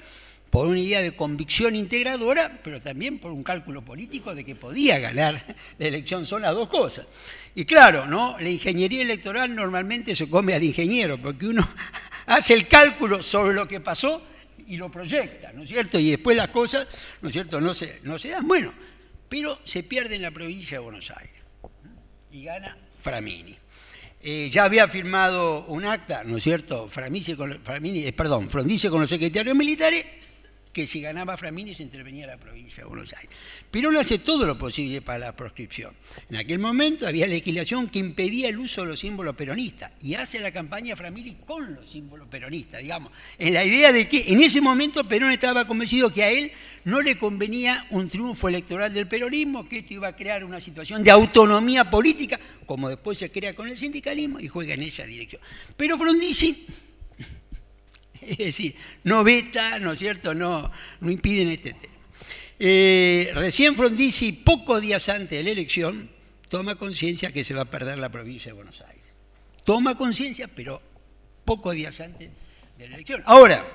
por una idea de convicción integradora, pero también por un cálculo político de que podía ganar la elección. Son las dos cosas. Y claro, ¿no? la ingeniería electoral normalmente se come al ingeniero, porque uno <laughs> hace el cálculo sobre lo que pasó y lo proyecta, ¿no es cierto? Y después las cosas, ¿no es cierto?, no se, no se dan. Bueno, pero se pierde en la provincia de Buenos Aires y gana Framini. Eh, ya había firmado un acta, ¿no es cierto? Framini, Framini, eh, perdón, Frondice con los secretarios militares, que si ganaba Framini se intervenía la provincia de Buenos Aires. Pero no hace todo lo posible para la proscripción. En aquel momento había legislación que impedía el uso de los símbolos peronistas y hace la campaña Framini con los símbolos peronistas, digamos, en la idea de que en ese momento Perón estaba convencido que a él no le convenía un triunfo electoral del peronismo, que esto iba a crear una situación de autonomía política, como después se crea con el sindicalismo, y juega en esa dirección. Pero Frondizi, <laughs> es decir, no veta, ¿no es cierto?, no, no impiden este tema. Eh, recién Frondizi, pocos días antes de la elección, toma conciencia que se va a perder la provincia de Buenos Aires. Toma conciencia, pero pocos días antes de la elección. Ahora,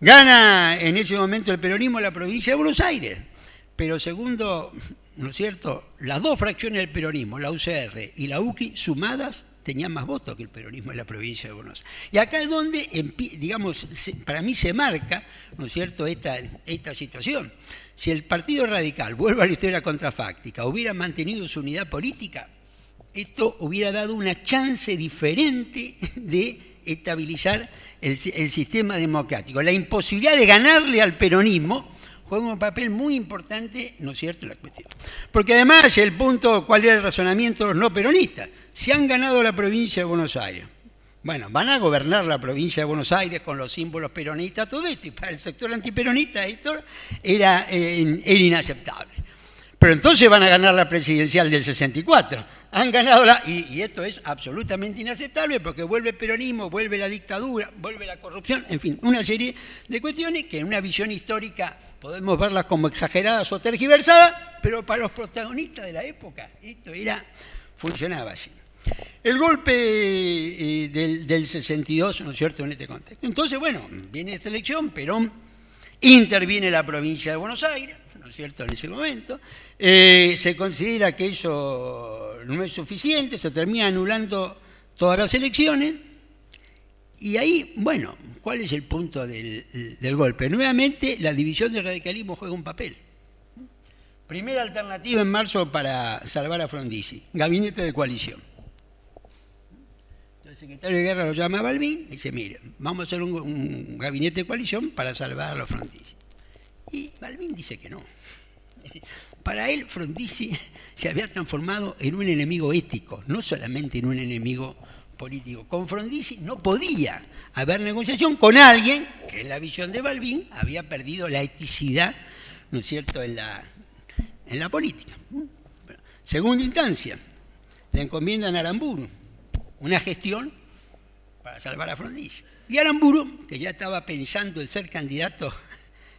Gana en ese momento el peronismo la provincia de Buenos Aires, pero segundo, ¿no es cierto? Las dos fracciones del peronismo, la UCR y la UCI, sumadas, tenían más votos que el peronismo en la provincia de Buenos Aires. Y acá es donde, digamos, para mí se marca, ¿no es cierto?, esta, situación. Si el Partido Radical, vuelve a la historia contrafáctica, hubiera mantenido su unidad política, esto hubiera dado una chance diferente de estabilizar el, sistema democrático. La imposibilidad de ganarle al peronismo juega un papel muy importante, ¿no es cierto?, la cuestión. Porque además el punto, ¿cuál era el razonamiento de los no peronistas? Si han ganado la provincia de Buenos Aires, bueno, van a gobernar la provincia de Buenos Aires con los símbolos peronistas, todo esto, y para el sector antiperonista esto era, eh, era inaceptable. Pero entonces van a ganar la presidencial del 64 han ganado la... Y, esto es absolutamente inaceptable porque vuelve el peronismo, vuelve la dictadura, vuelve la corrupción, en fin, una serie de cuestiones que en una visión histórica podemos verlas como exageradas o tergiversadas, pero para los protagonistas de la época esto era, funcionaba así. El golpe eh, del, 62, ¿no es cierto?, en este contexto. Entonces, bueno, viene esta elección, Perón interviene la provincia de Buenos Aires, ¿no es cierto?, en ese momento. Eh, se considera que eso no es suficiente, se termina anulando todas las elecciones. Y ahí, bueno, ¿cuál es el punto del, del golpe? Nuevamente, la división del radicalismo juega un papel. Primera alternativa en marzo para salvar a Frondizi, gabinete de coalición. Secretario de guerra lo llama a Balbín y dice, mire, vamos a hacer un, gabinete de coalición para salvar a los Frondizi. Y Balbín dice que no. <laughs> Para él, Frondizi se había transformado en un enemigo ético, no solamente en un enemigo político. Con Frondizi no podía haber negociación con alguien que en la visión de Balbín había perdido la eticidad, ¿no es cierto?, en la, en la política. Segunda instancia, le encomiendan a Aramburu una gestión para salvar a Frondizi. Y Aramburu, que ya estaba pensando en ser candidato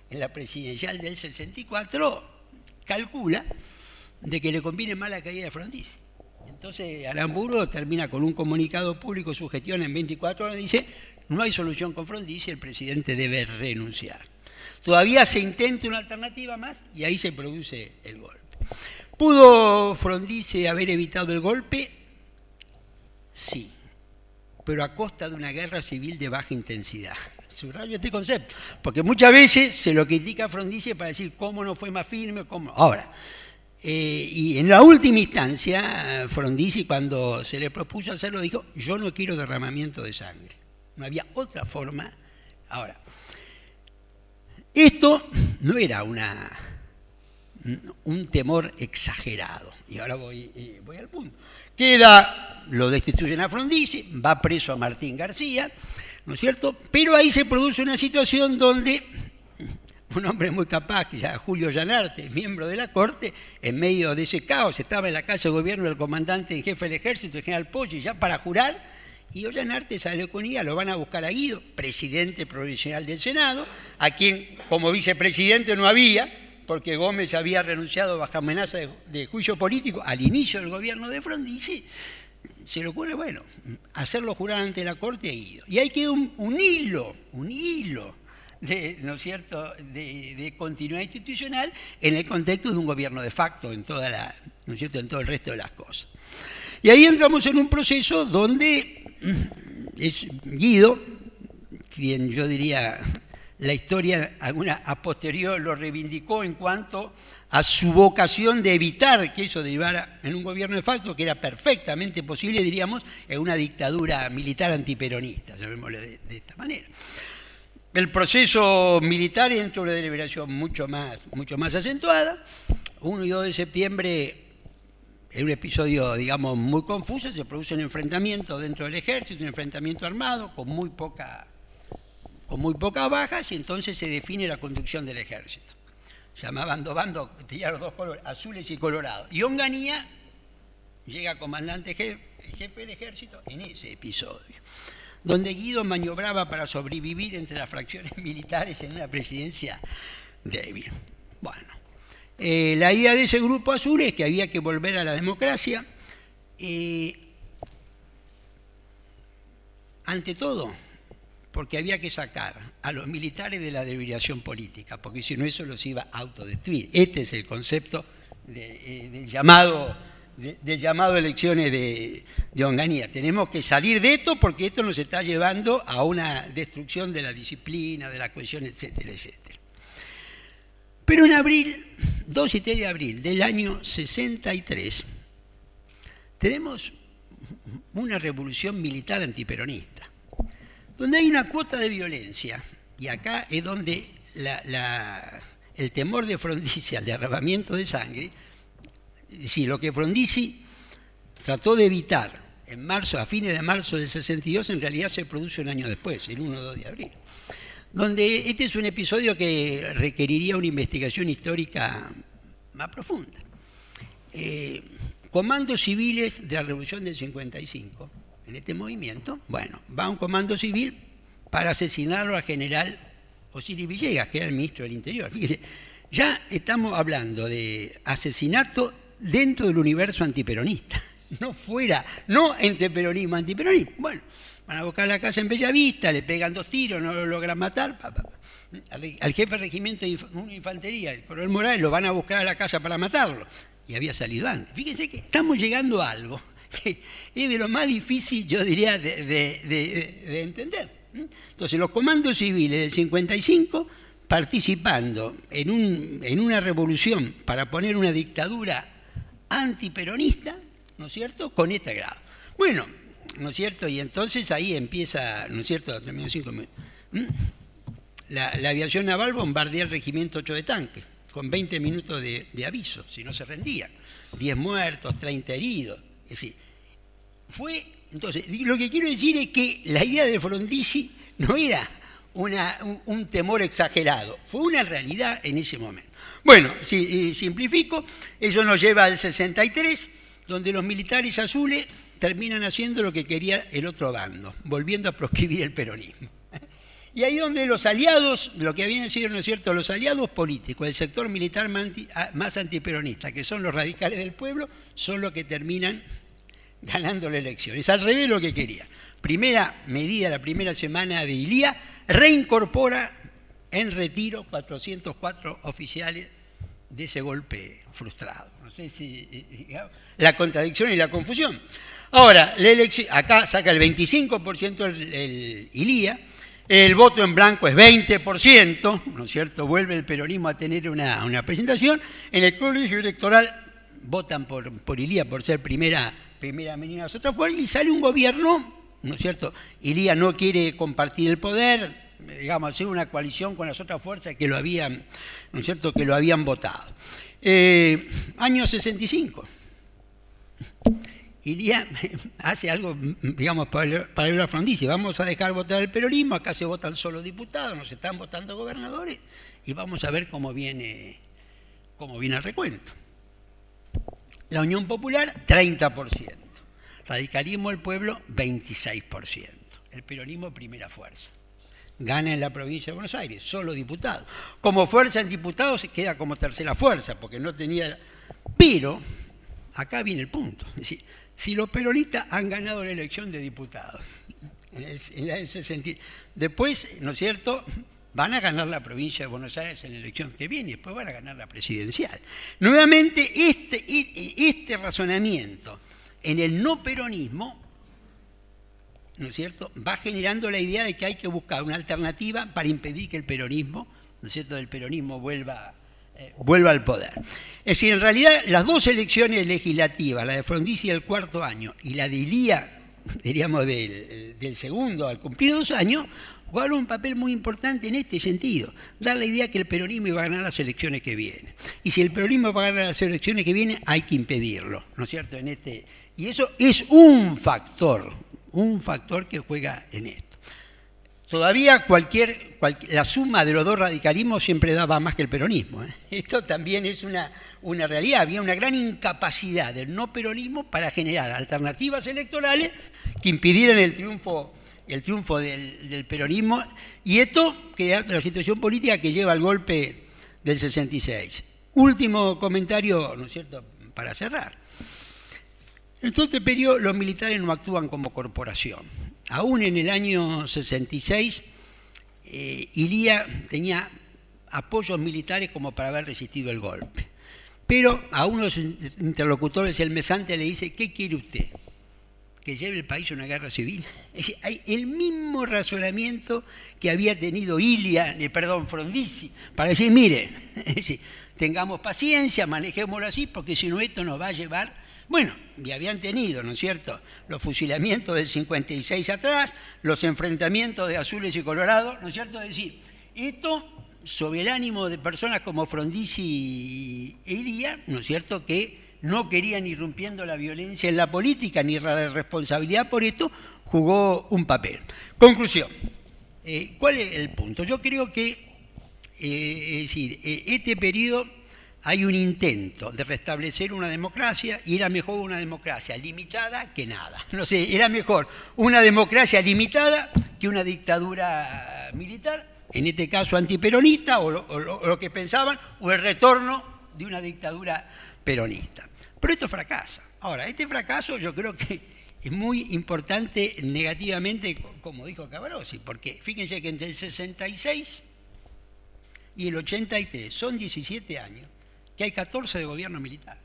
en la presidencial del 64, calcula de que le conviene más la caída de Frondizi. Entonces Aramburu termina con un comunicado público, su gestión en 24 horas, dice, no hay solución con Frondizi, el presidente debe renunciar. Todavía se intenta una alternativa más y ahí se produce el golpe. ¿Pudo Frondizi haber evitado el golpe? Sí, pero a costa de una guerra civil de baja intensidad. <laughs> Subrayo este concepto, porque muchas veces se lo critica Frondizi para decir cómo no fue más firme, cómo. Ahora, eh, y en la última instancia, Frondizi, cuando se le propuso hacerlo, dijo: Yo no quiero derramamiento de sangre. No había otra forma. Ahora, esto no era una, un temor exagerado. Y ahora voy, eh, voy al punto. Queda, lo destituyen a Frondizi, va preso a Martín García, ¿no es cierto? Pero ahí se produce una situación donde un hombre muy capaz, que ya Julio Llanarte, miembro de la Corte, en medio de ese caos, estaba en la casa de gobierno del comandante en jefe del ejército, el general Poggi, ya para jurar, y Ollanarte salió con ella, lo van a buscar a Guido, presidente provisional del Senado, a quien como vicepresidente no había, porque Gómez había renunciado bajo amenaza de, juicio político al inicio del gobierno de Frondizi, se le ocurre, bueno, hacerlo jurar ante la Corte a Guido. Y ahí queda un, hilo, un hilo de, ¿no es cierto?, de, continuidad institucional en el contexto de un gobierno de facto en, toda la, ¿no es cierto?, en todo el resto de las cosas. Y ahí entramos en un proceso donde <clears throat> es Guido, quien yo diría la historia alguna a posterior lo reivindicó en cuanto a su vocación de evitar que eso derivara en un gobierno de facto, que era perfectamente posible, diríamos, en una dictadura militar antiperonista, llamémoslo de, de esta manera. El proceso militar entró una deliberación mucho más, mucho más acentuada. 1 y 2 de septiembre es un episodio, digamos, muy confuso, se produce un enfrentamiento dentro del ejército, un enfrentamiento armado con muy pocas bajas y entonces se define la conducción del ejército. Llamaban dos bandos, tenía los dos colores, azules y colorados. Y Onganía llega comandante jefe, jefe del ejército en ese episodio, donde Guido maniobraba para sobrevivir entre las fracciones <laughs> militares en una presidencia débil. Bueno, eh, la idea de ese grupo azul es que había que volver a la democracia. Eh, ante todo, porque había que sacar a los militares de la deliberación política, porque si no eso los iba a autodestruir. Este es el concepto eh, llamado, de, llamado elecciones de, de Onganía. Tenemos que salir de esto porque esto nos está llevando a una destrucción de la disciplina, de la cohesión, etcétera, etcétera. Pero en abril, 2 y 3 de abril del año 63, tenemos una revolución militar antiperonista, donde hay una cuota de violencia, y acá es donde el temor de Frondizi al derramamiento de sangre, es decir, lo que Frondizi trató de evitar en marzo, a fines de marzo del 62, en realidad se produce un año después, el 1 o 2 de abril. Donde este es un episodio que requeriría una investigación histórica más profunda. Eh, comandos civiles de la Revolución del 55, en este movimiento, bueno, va un comando civil para asesinarlo al general Osiris Villegas, que era el ministro del Interior. Fíjese, ya estamos hablando de asesinato dentro del universo antiperonista. <laughs> no fuera, no entre peronismo y antiperonismo. Bueno, van a buscar la casa en Bellavista, le pegan dos tiros, no lo logran matar. Al, jefe de regimiento de infantería, el coronel Morales, lo van a buscar a la casa para matarlo. Y había salido antes. Fíjense que estamos llegando a algo <laughs> es de lo más difícil, yo diría, de, de entender. Entonces, los comandos civiles del 55 participando en, un, en una revolución para poner una dictadura antiperonista, ¿no es cierto?, con este grado. Bueno, ¿no es cierto? Y entonces ahí empieza, ¿no es cierto?, La, aviación naval bombardea el regimiento 8 de tanque, con 20 minutos de, de aviso, si no se rendía. 10 muertos, 30 heridos. Es decir, fue. Entonces, lo que quiero decir es que la idea de Frondizi no era un, temor exagerado, fue una realidad en ese momento. Bueno, si simplifico, eso nos lleva al 63, donde los militares azules terminan haciendo lo que quería el otro bando, volviendo a proscribir el peronismo. Y ahí donde los aliados, lo que habían sido, ¿no es cierto?, los aliados políticos, el sector militar más antiperonista, que son los radicales del pueblo, son los que terminan <laughs> ganando la elección. Es al revés lo que querían. Primera medida, la primera semana de Ilía, reincorpora en retiro 404 oficiales de ese golpe frustrado. No sé si eh, la contradicción y la confusión. Ahora, la elección, acá saca el 25% el, el ILIA, el voto en blanco es 20%, ¿no es cierto? Vuelve el peronismo a tener una, presentación. En el colegio electoral votan por, por ILIA por ser primera, primera menina de otra fuerza y sale un gobierno ¿no es cierto? Ilía no quiere compartir el poder, digamos, hacer una coalición con las otras fuerzas que lo habían, ¿no es cierto?, que lo habían votado. Eh, año 65. Ilía <laughs> hace algo, digamos, para el Frondizi. Vamos a dejar votar el peronismo, acá se votan solo diputados, no se están votando gobernadores, y vamos a ver cómo viene, cómo viene el recuento. La Unión Popular, 30%. Radicalismo del pueblo, 26%. El peronismo, primera fuerza. Gana en la provincia de Buenos Aires, solo diputado. Como fuerza en diputados se queda como tercera fuerza, porque no tenía... Pero, acá viene el punto. Es decir, si los peronistas han ganado la elección de diputados, en ese sentido, después, ¿no es cierto?, van a ganar la provincia de Buenos Aires en la elección que viene y después van a ganar la presidencial. Nuevamente, este, este razonamiento en el no peronismo, ¿no es cierto?, va generando la idea de que hay que buscar una alternativa para impedir que el peronismo, ¿no es cierto?, el peronismo vuelva, vuelva al poder. Es decir, en realidad las dos elecciones legislativas, la de Frondizi el cuarto año y la de Ilía, <laughs> diríamos, del, del segundo al cumplir dos años, jugaron un papel muy importante en este sentido, dar la idea que el peronismo iba a ganar las elecciones que vienen. Y si el peronismo va a ganar las elecciones que vienen, hay que impedirlo, ¿no es cierto?, en este, y eso es un factor, un factor que juega en esto. Todavía cualquier, la suma de los dos radicalismos siempre daba más que el peronismo. ¿eh? <laughs> Esto también es una, una realidad. Había una gran incapacidad del no peronismo para generar alternativas electorales que impidieran el triunfo, el triunfo del, peronismo. Y esto crea la situación política que lleva al golpe del 66. Último comentario, ¿no es cierto?, para cerrar. En todo este periodo los militares no actúan como corporación. Aún en el año 66, eh, Ilía tenía apoyos militares como para haber resistido el golpe. Pero a uno de sus interlocutores, el mesante, le dice, ¿qué quiere usted? ¿Que lleve el país a una guerra civil? Es hay el mismo razonamiento que había tenido Ilia, perdón, Frondizi, para decir, mire, <laughs> tengamos paciencia, manejémoslo así, porque si no esto nos va a llevar bueno, ya habían tenido, ¿no es cierto?, los fusilamientos del 56 atrás, los enfrentamientos de azules y colorados, ¿no es cierto? Es decir, esto sobre el ánimo de personas como Frondizi y Elia, ¿no es cierto?, que no querían irrumpiendo la violencia en la política ni la responsabilidad por esto, jugó un papel. Conclusión. Eh, ¿Cuál es el punto? Yo creo que, eh, es decir, eh, este periodo hay un intento de restablecer una democracia y era mejor una democracia limitada que nada. No sé, era mejor una democracia limitada que una dictadura militar, en este caso antiperonista, o lo, que pensaban, o el retorno de una dictadura peronista. Pero esto fracasa. Ahora, este fracaso yo creo que es muy importante negativamente, como dijo Cavarossi, porque fíjense que entre el 66 y el 83 son 17 años que hay 14 de gobierno militar.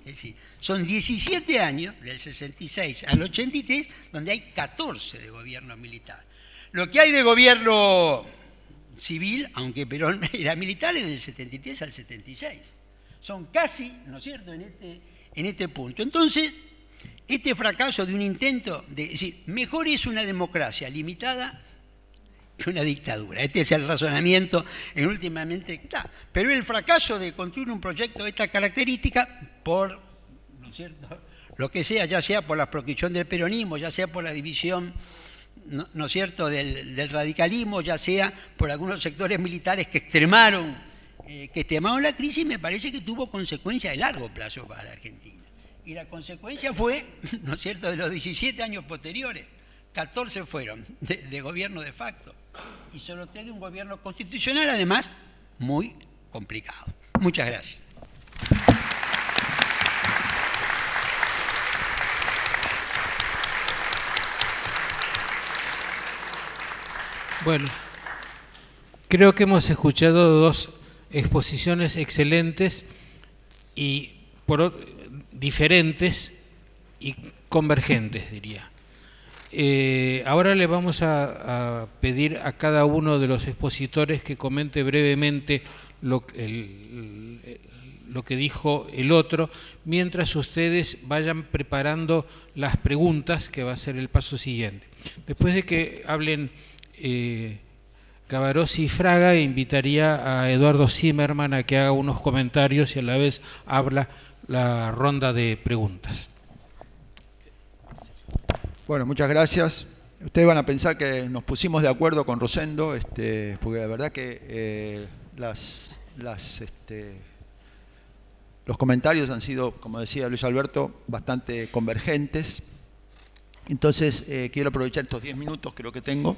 Es decir, son 17 años, del 66 al 83, donde hay 14 de gobierno militar. Lo que hay de gobierno civil, aunque Perón <laughs> era militar, es del 73 al 76. Son casi, ¿no es cierto?, en este, en este punto. Entonces, este fracaso de un intento de decir, mejor es una democracia limitada una dictadura. Este es el razonamiento en últimamente está. Pero el fracaso de construir un proyecto de esta característica por, ¿no es cierto?, lo que sea, ya sea por la proscripción del peronismo, ya sea por la división ¿no, es cierto?, del, radicalismo, ya sea por algunos sectores militares que extremaron, eh, que extremaron la crisis, me parece que tuvo consecuencias de largo plazo para la Argentina. Y la consecuencia fue, <laughs> ¿no es cierto?, de los 17 años posteriores, 14 fueron de gobierno de facto y solo tiene un gobierno constitucional, además, muy complicado. Muchas gracias. Bueno, creo que hemos escuchado dos exposiciones excelentes y por, diferentes y convergentes, diría. Eh, ahora le vamos a, pedir a cada uno de los expositores que comente brevemente lo, que dijo el otro, mientras ustedes vayan preparando las preguntas, que va a ser el paso siguiente. Después de que hablen eh, y Fraga, invitaría a Eduardo Zimmerman a que haga unos comentarios y a la vez habla la ronda de preguntas. Bueno, muchas gracias. Ustedes van a pensar que nos pusimos de acuerdo con Rosendo, este, porque la verdad que eh, las, este, los comentarios han sido, como decía Luis Alberto, bastante convergentes. Entonces, eh, quiero aprovechar estos 10 minutos, creo que tengo,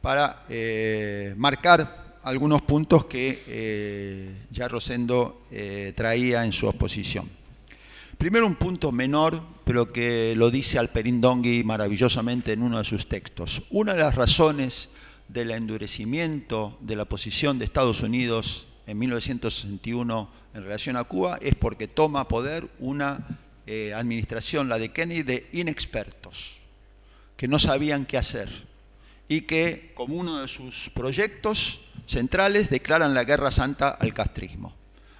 para eh, marcar algunos puntos que eh, ya Rosendo traía en su exposición. Primero un punto menor, pero que lo dice Alperindongui maravillosamente en uno de sus textos. Una de las razones del endurecimiento de la posición de Estados Unidos en 1961 en relación a Cuba es porque toma poder una administración, la de Kennedy, de inexpertos, que no sabían qué hacer y que, como uno de sus proyectos centrales, declaran la guerra santa al castrismo.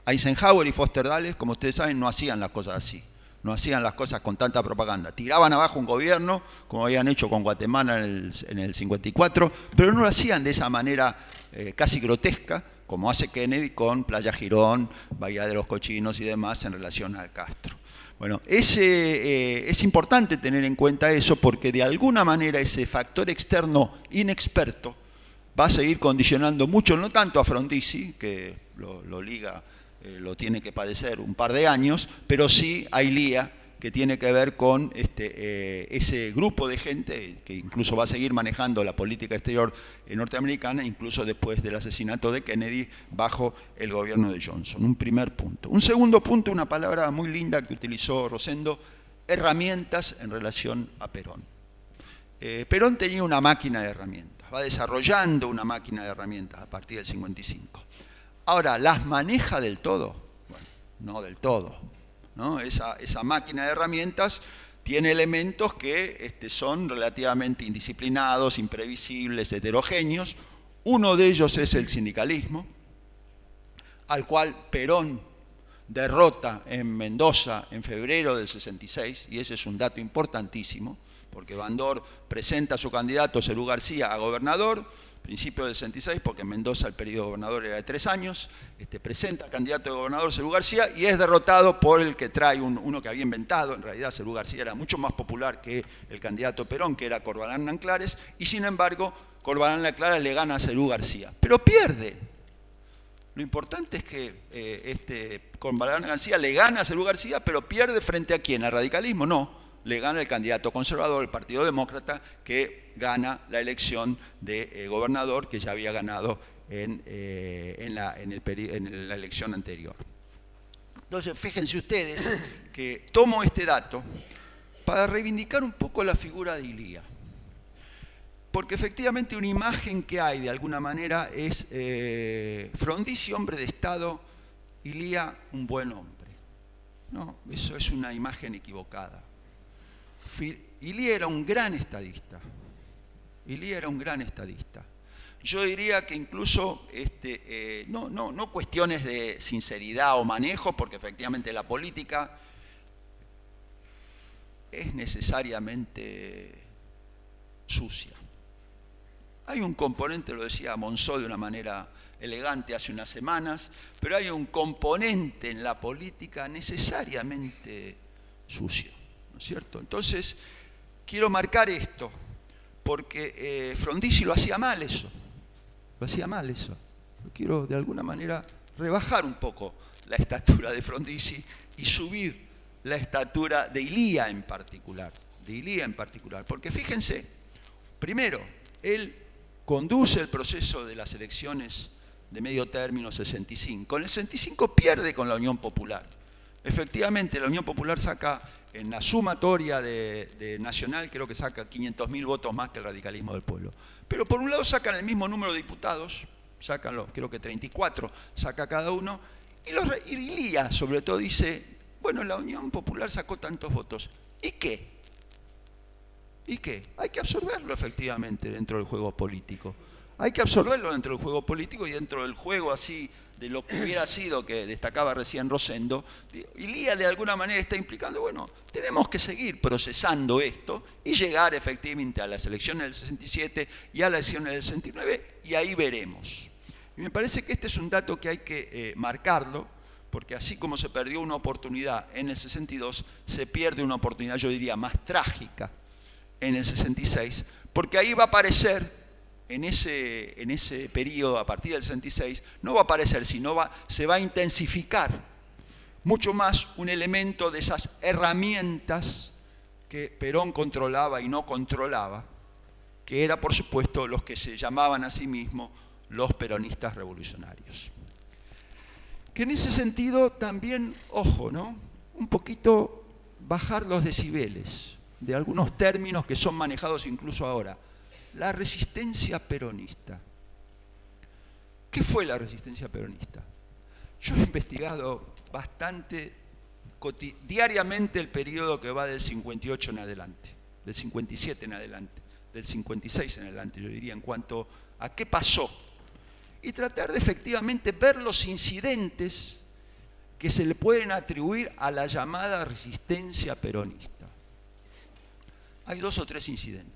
Eisenhower y Foster Dulles, como ustedes saben, no hacían las cosas así, no hacían las cosas con tanta propaganda. Tiraban abajo un gobierno, como habían hecho con Guatemala en el, 54, pero no lo hacían de esa manera eh, casi grotesca, como hace Kennedy con Playa Girón, Bahía de los Cochinos y demás en relación al Castro. Bueno, eh, es importante tener en cuenta eso porque de alguna manera ese factor externo inexperto va a seguir condicionando mucho, no tanto a Frondizi, que lo, liga, eh, lo tiene que padecer un par de años, pero sí a Ilía, que tiene que ver con este, eh, ese grupo de gente que incluso va a seguir manejando la política exterior norteamericana, incluso después del asesinato de Kennedy bajo el gobierno de Johnson. Un primer punto. Un segundo punto, una palabra muy linda que utilizó Rosendo, herramientas en relación a Perón. Eh, Perón tenía una máquina de herramientas, va desarrollando una máquina de herramientas a partir del 55. Ahora, ¿las maneja del todo? Bueno, no del todo esa, máquina de herramientas tiene elementos que este, son relativamente indisciplinados, imprevisibles, heterogéneos. Uno de ellos es el sindicalismo, al cual Perón derrota en Mendoza en febrero del 66, y ese es un dato importantísimo, porque Bandor presenta a su candidato Cerú García a gobernador, principio del 66, porque en Mendoza el periodo de gobernador era de tres años, este, presenta candidato de gobernador Cerú García y es derrotado por el que trae uno que había inventado, en realidad Cerú García era mucho más popular que el candidato Perón, que era Corbalán Nanclares, y sin embargo Corbalán Nanclares le gana a Cerú García, pero pierde. Lo importante es que eh, este, Corbalán García le gana a Cerú García, pero pierde frente a quién, al radicalismo, no, le gana el candidato conservador, el Partido Demócrata, que gana la elección de eh, gobernador que ya había ganado en, eh, la, en, la elección anterior. Entonces, fíjense ustedes que tomo este dato para reivindicar un poco la figura de Ilía. Porque efectivamente una imagen que hay de alguna manera es eh, Frondizi, hombre de Estado, Ilía, un buen hombre. No, eso es una imagen equivocada. Ilía era un gran estadista. Ilía era un gran estadista. Yo diría que incluso, este, eh, no, no, no cuestiones de sinceridad o manejo, porque efectivamente la política es necesariamente sucia. Hay un componente, lo decía Monzó de una manera elegante hace unas semanas, pero hay un componente en la política necesariamente sucio, ¿no es cierto? Entonces, quiero marcar esto, porque eh, Frondizi lo hacía mal eso. Lo hacía mal eso. Yo quiero de alguna manera rebajar un poco la estatura de Frondizi y subir la estatura de Ilía en particular. De Ilía en particular. Porque fíjense, primero, él conduce el proceso de las elecciones de medio término 65. Con el 65 pierde con la Unión Popular. Efectivamente, la Unión Popular saca en la sumatoria de, Nacional, creo que saca 500.000 votos más que el radicalismo del pueblo. Pero por un lado sacan el mismo número de diputados, sacan, creo que 34, saca cada uno, y, los, Lía sobre todo dice, bueno, la Unión Popular sacó tantos votos, ¿y qué? ¿Y qué? Hay que absorberlo efectivamente dentro del juego político. Hay que absorberlo dentro del juego político y dentro del juego así de lo que hubiera sido, que destacaba recién Rosendo, y Lía de alguna manera está implicando, bueno, tenemos que seguir procesando esto y llegar efectivamente a las elecciones del 67 y a las elecciones del 69 y ahí veremos. Y me parece que este es un dato que hay que eh, marcarlo, porque así como se perdió una oportunidad en el 62, se pierde una oportunidad, yo diría, más trágica en el 66, porque ahí va a aparecer en ese, en ese periodo, a partir del 66, no va a aparecer, sino va, se va a intensificar mucho más un elemento de esas herramientas que Perón controlaba y no controlaba, que era, por supuesto, los que se llamaban a sí mismos los peronistas revolucionarios. Que en ese sentido también, ojo, ¿no? Un poquito bajar los decibeles de algunos términos que son manejados incluso ahora la resistencia peronista. ¿Qué fue la resistencia peronista? Yo he investigado bastante diariamente el periodo que va del 58 en adelante, del 57 en adelante, del 56 en adelante, yo diría, en cuanto a qué pasó. Y tratar de efectivamente ver los incidentes que se le pueden atribuir a la llamada resistencia peronista. Hay dos o tres incidentes.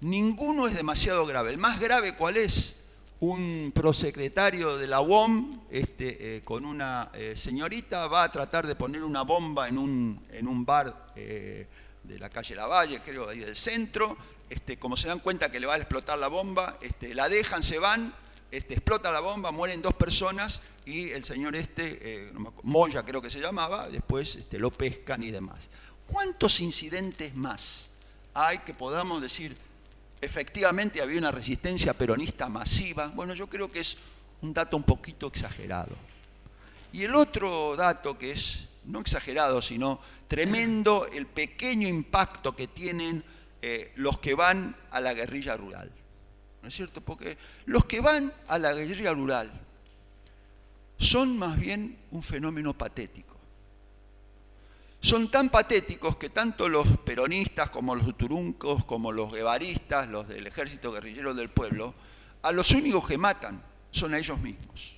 Ninguno es demasiado grave. El más grave, ¿cuál es? Un prosecretario de la UOM este, eh, con una eh, señorita va a tratar de poner una bomba en un, bar eh, de la calle Lavalle, creo, ahí del centro. Este, como se dan cuenta que le va a explotar la bomba, este, la dejan, se van, explota la bomba, mueren dos personas y el señor este, Moya creo que se llamaba, después este, lo pescan y demás. ¿Cuántos incidentes más hay que podamos decir, efectivamente había una resistencia peronista masiva, bueno, yo creo que es un dato un poquito exagerado. Y el otro dato que es no exagerado, sino tremendo el pequeño impacto que tienen eh, los que van a la guerrilla rural. ¿No es cierto? Porque los que van a la guerrilla rural son más bien un fenómeno patético son tan patéticos que tanto los peronistas como los turuncos, como los guevaristas, los del ejército guerrillero del pueblo, a los únicos que matan son a ellos mismos.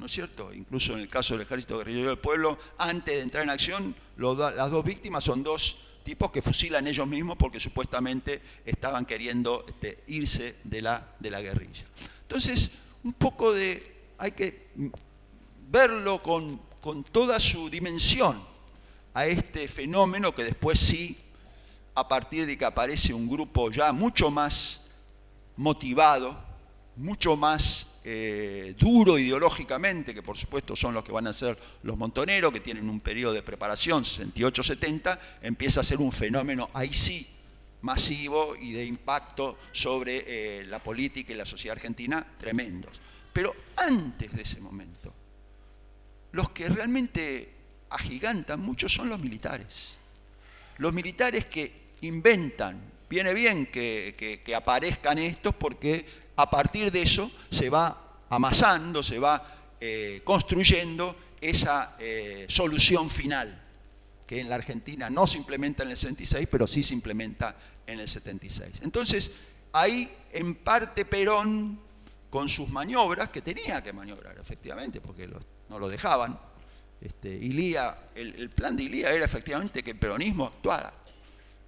¿No es cierto? Incluso en el caso del ejército guerrillero del pueblo, antes de entrar en acción, las dos víctimas son dos tipos que fusilan ellos mismos porque supuestamente estaban queriendo este, irse de la, guerrilla. Entonces, un poco de, hay que verlo con toda su dimensión, a este fenómeno que después sí, a partir de que aparece un grupo ya mucho más motivado, mucho más eh, duro ideológicamente, que por supuesto son los que van a ser los montoneros, que tienen un periodo de preparación, 68-70, empieza a ser un fenómeno ahí sí masivo y de impacto sobre eh, la política y la sociedad argentina tremendos. Pero antes de ese momento, los que realmente agigantan mucho son los militares. Los militares que inventan, viene bien que, aparezcan estos porque a partir de eso se va amasando, se va eh, construyendo esa eh, solución final, que en la Argentina no se implementa en el 66, pero sí se implementa en el 76. Entonces, ahí en parte Perón, con sus maniobras, que tenía que maniobrar efectivamente, porque no lo dejaban, este, el, plan de Ilía era efectivamente que el peronismo actuara,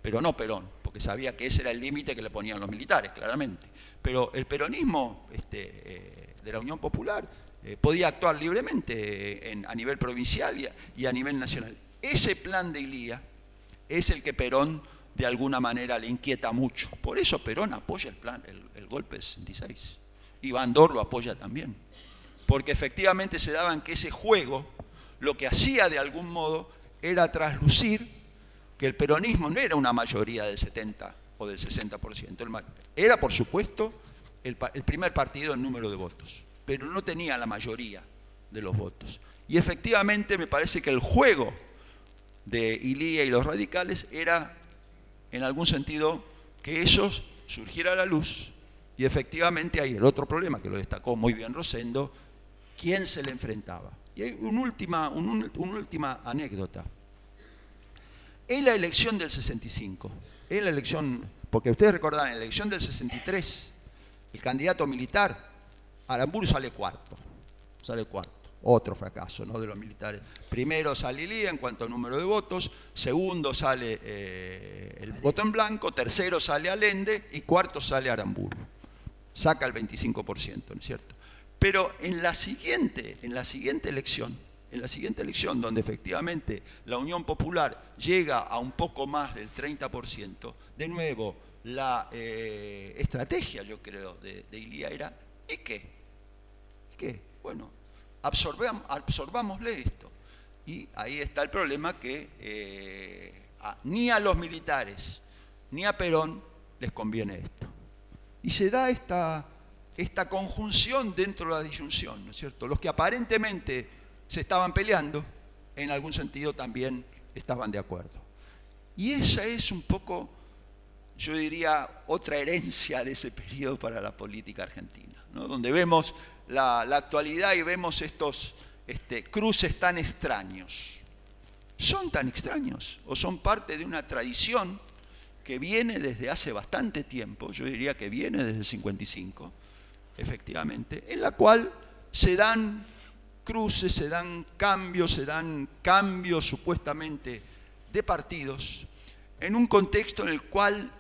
pero no Perón, porque sabía que ese era el límite que le ponían los militares, claramente. Pero el peronismo este, eh, de la Unión Popular eh, podía actuar libremente a nivel provincial y a, nivel nacional. Ese plan de Ilía es el que Perón de alguna manera le inquieta mucho. Por eso Perón apoya el plan, el, golpe de 66. Y Bandor lo apoya también. Porque efectivamente se daban que ese juego lo que hacía de algún modo era traslucir que el peronismo no era una mayoría del 70 o del 60%. Era, por supuesto, el, primer partido en número de votos, pero no tenía la mayoría de los votos. Y efectivamente me parece que el juego de Ilía y los radicales era, en algún sentido, que ellos surgiera a la luz. Y efectivamente hay el otro problema, que lo destacó muy bien Rosendo, ¿quién se le enfrentaba? Y hay una última, una última anécdota. En la elección del 65, en la elección, porque ustedes recordarán, en la elección del 63, el candidato militar, Aramburu sale cuarto, sale cuarto. Otro fracaso ¿no? de los militares. Primero sale Ilía en cuanto a número de votos, segundo sale eh, el voto en blanco, tercero sale Allende y cuarto sale Aramburu. Saca el 25%, ¿no es cierto? Pero en la siguiente, en la siguiente elección, en la siguiente elección, donde efectivamente la Unión Popular llega a un poco más del 30%, de nuevo la eh, estrategia, yo creo, de, de Ilía era, ¿y qué? ¿Qué? Bueno, absorbámosle esto. Y ahí está el problema que eh, ni a los militares ni a Perón les conviene esto. Y se da esta esta conjunción dentro de la disyunción, ¿no es cierto? Los que aparentemente se estaban peleando, en algún sentido también estaban de acuerdo. Y esa es un poco, yo diría, otra herencia de ese periodo para la política argentina, ¿no? donde vemos la, actualidad y vemos estos este, cruces tan extraños. ¿Son tan extraños o son parte de una tradición que viene desde hace bastante tiempo, yo diría que viene desde el 55, efectivamente, en la cual se dan cruces, se dan cambios, se dan cambios supuestamente de partidos, en un contexto en el cual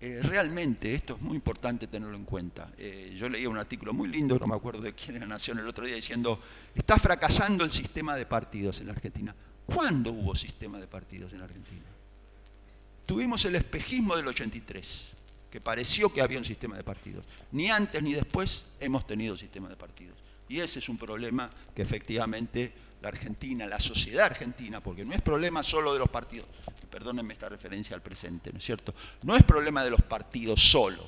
eh, realmente, esto es muy importante tenerlo en cuenta, eh, yo leía un artículo muy lindo, no me acuerdo de quién era Nación el otro día, diciendo, está fracasando el sistema de partidos en la Argentina. ¿Cuándo hubo sistema de partidos en la Argentina? Tuvimos el espejismo del 83 que pareció que había un sistema de partidos. Ni antes ni después hemos tenido sistema de partidos. Y ese es un problema que efectivamente la Argentina, la sociedad argentina, porque no es problema solo de los partidos, perdónenme esta referencia al presente, ¿no es cierto? No es problema de los partidos solo,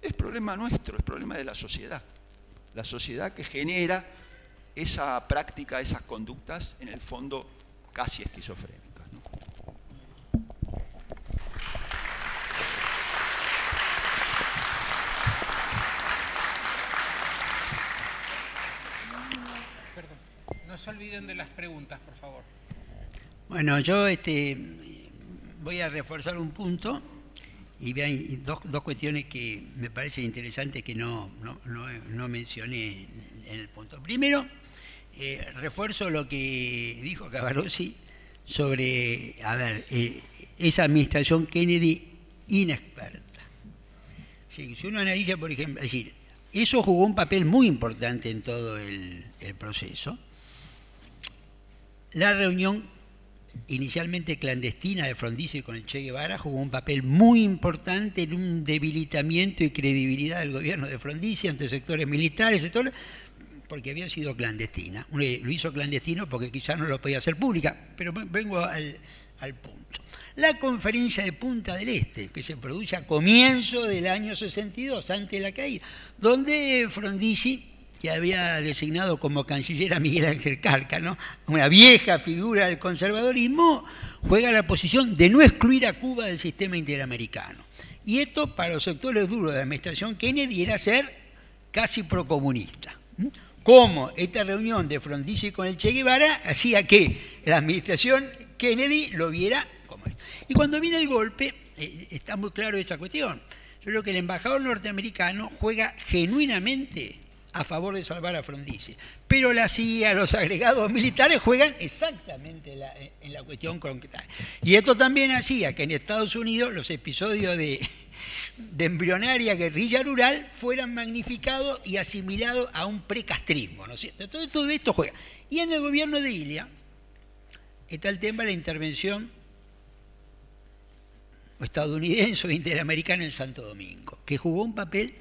es problema nuestro, es problema de la sociedad. La sociedad que genera esa práctica, esas conductas, en el fondo casi esquizofrénicas. No se olviden de las preguntas, por favor. Bueno, yo este, voy a reforzar un punto y vean dos, dos cuestiones que me parecen interesantes que no, no, mencioné en el punto. Primero, eh, refuerzo lo que dijo Cavalossi sobre, a ver, eh, esa administración Kennedy inexperta. si uno analiza, por ejemplo, es decir, eso jugó un papel muy importante en todo el proceso la reunión inicialmente clandestina de Frondizi con el Che Guevara jugó un papel muy importante en un debilitamiento y credibilidad del gobierno de Frondizi ante sectores militares, porque había sido clandestina. Lo hizo clandestino porque quizás no lo podía hacer pública, pero vengo al, al punto. La conferencia de Punta del Este, que se produce a comienzo del año 62, antes de la caída, donde Frondizi que había designado como canciller a Miguel Ángel Cárcano, una vieja figura del conservadorismo, juega la posición de no excluir a Cuba del sistema interamericano. Y esto para los sectores duros de la administración Kennedy era ser casi procomunista. Como esta reunión de Frondizi con el Che Guevara hacía que la administración Kennedy lo viera como Y cuando viene el golpe, eh, está muy claro esa cuestión. Yo creo que el embajador norteamericano juega genuinamente a favor de salvar a Frondizi. Pero la CIA, los agregados militares juegan exactamente en la cuestión concreta. Y esto también hacía que en Estados Unidos los episodios de, de embrionaria guerrilla rural fueran magnificados y asimilados a un precastrismo, ¿no es cierto? Todo, todo esto juega. Y en el gobierno de Ilia está el tema de la intervención estadounidense o interamericana en Santo Domingo, que jugó un papel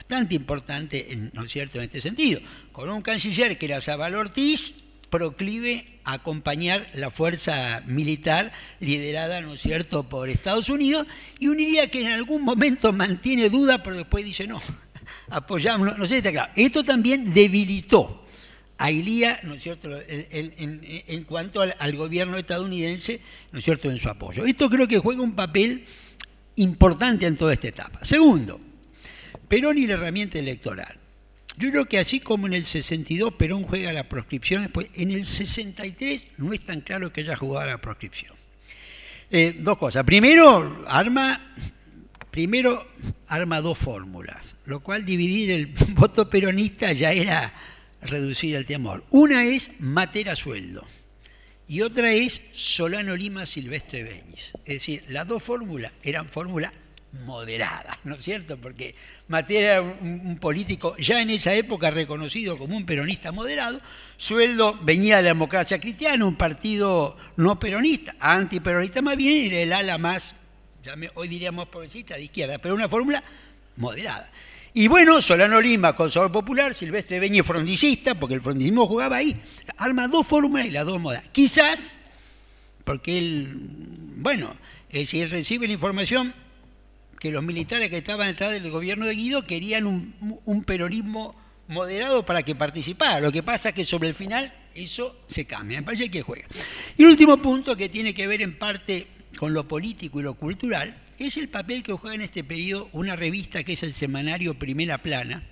bastante importante, ¿no cierto?, en este sentido, con un canciller que era Zabal Ortiz, proclive a acompañar la fuerza militar liderada, ¿no es cierto?, por Estados Unidos, y un día que en algún momento mantiene duda, pero después dice, no, <laughs> apoyamos, no sé, está claro. Esto también debilitó a Ilía, ¿no es cierto?, en, cuanto al, al, gobierno estadounidense, ¿no es cierto?, en su apoyo. Esto creo que juega un papel importante en toda esta etapa. Segundo, Perón y la herramienta electoral. Yo creo que así como en el 62 Perón juega la proscripción, pues en el 63 no es tan claro que haya jugado la proscripción. Eh, dos cosas. Primero, arma, primero, arma dos fórmulas, lo cual dividir el <laughs> voto peronista ya era reducir el temor. Una es mater a sueldo y otra es Solano Lima Silvestre Beñis. Es decir, las dos fórmulas eran fórmulas moderada, ¿no es cierto? Porque Matera era un, político ya en esa época reconocido como un peronista moderado, sueldo venía de la democracia cristiana, un partido no peronista, antiperonista más bien, y el ala más, hoy diríamos progresista de izquierda, pero una fórmula moderada. Y bueno, Solano Lima, conservador popular, Silvestre Beñe, frondicista, porque el frondicismo jugaba ahí, arma dos fórmulas y las dos modas. Quizás, porque él, bueno, si él recibe la información que los militares que estaban detrás del gobierno de Guido querían un, peronismo moderado para que participara. Lo que pasa es que sobre el final eso se cambia, me parece que juega. Y el último punto que tiene que ver en parte con lo político y lo cultural es el papel que juega en este periodo una revista que es el semanario Primera Plana,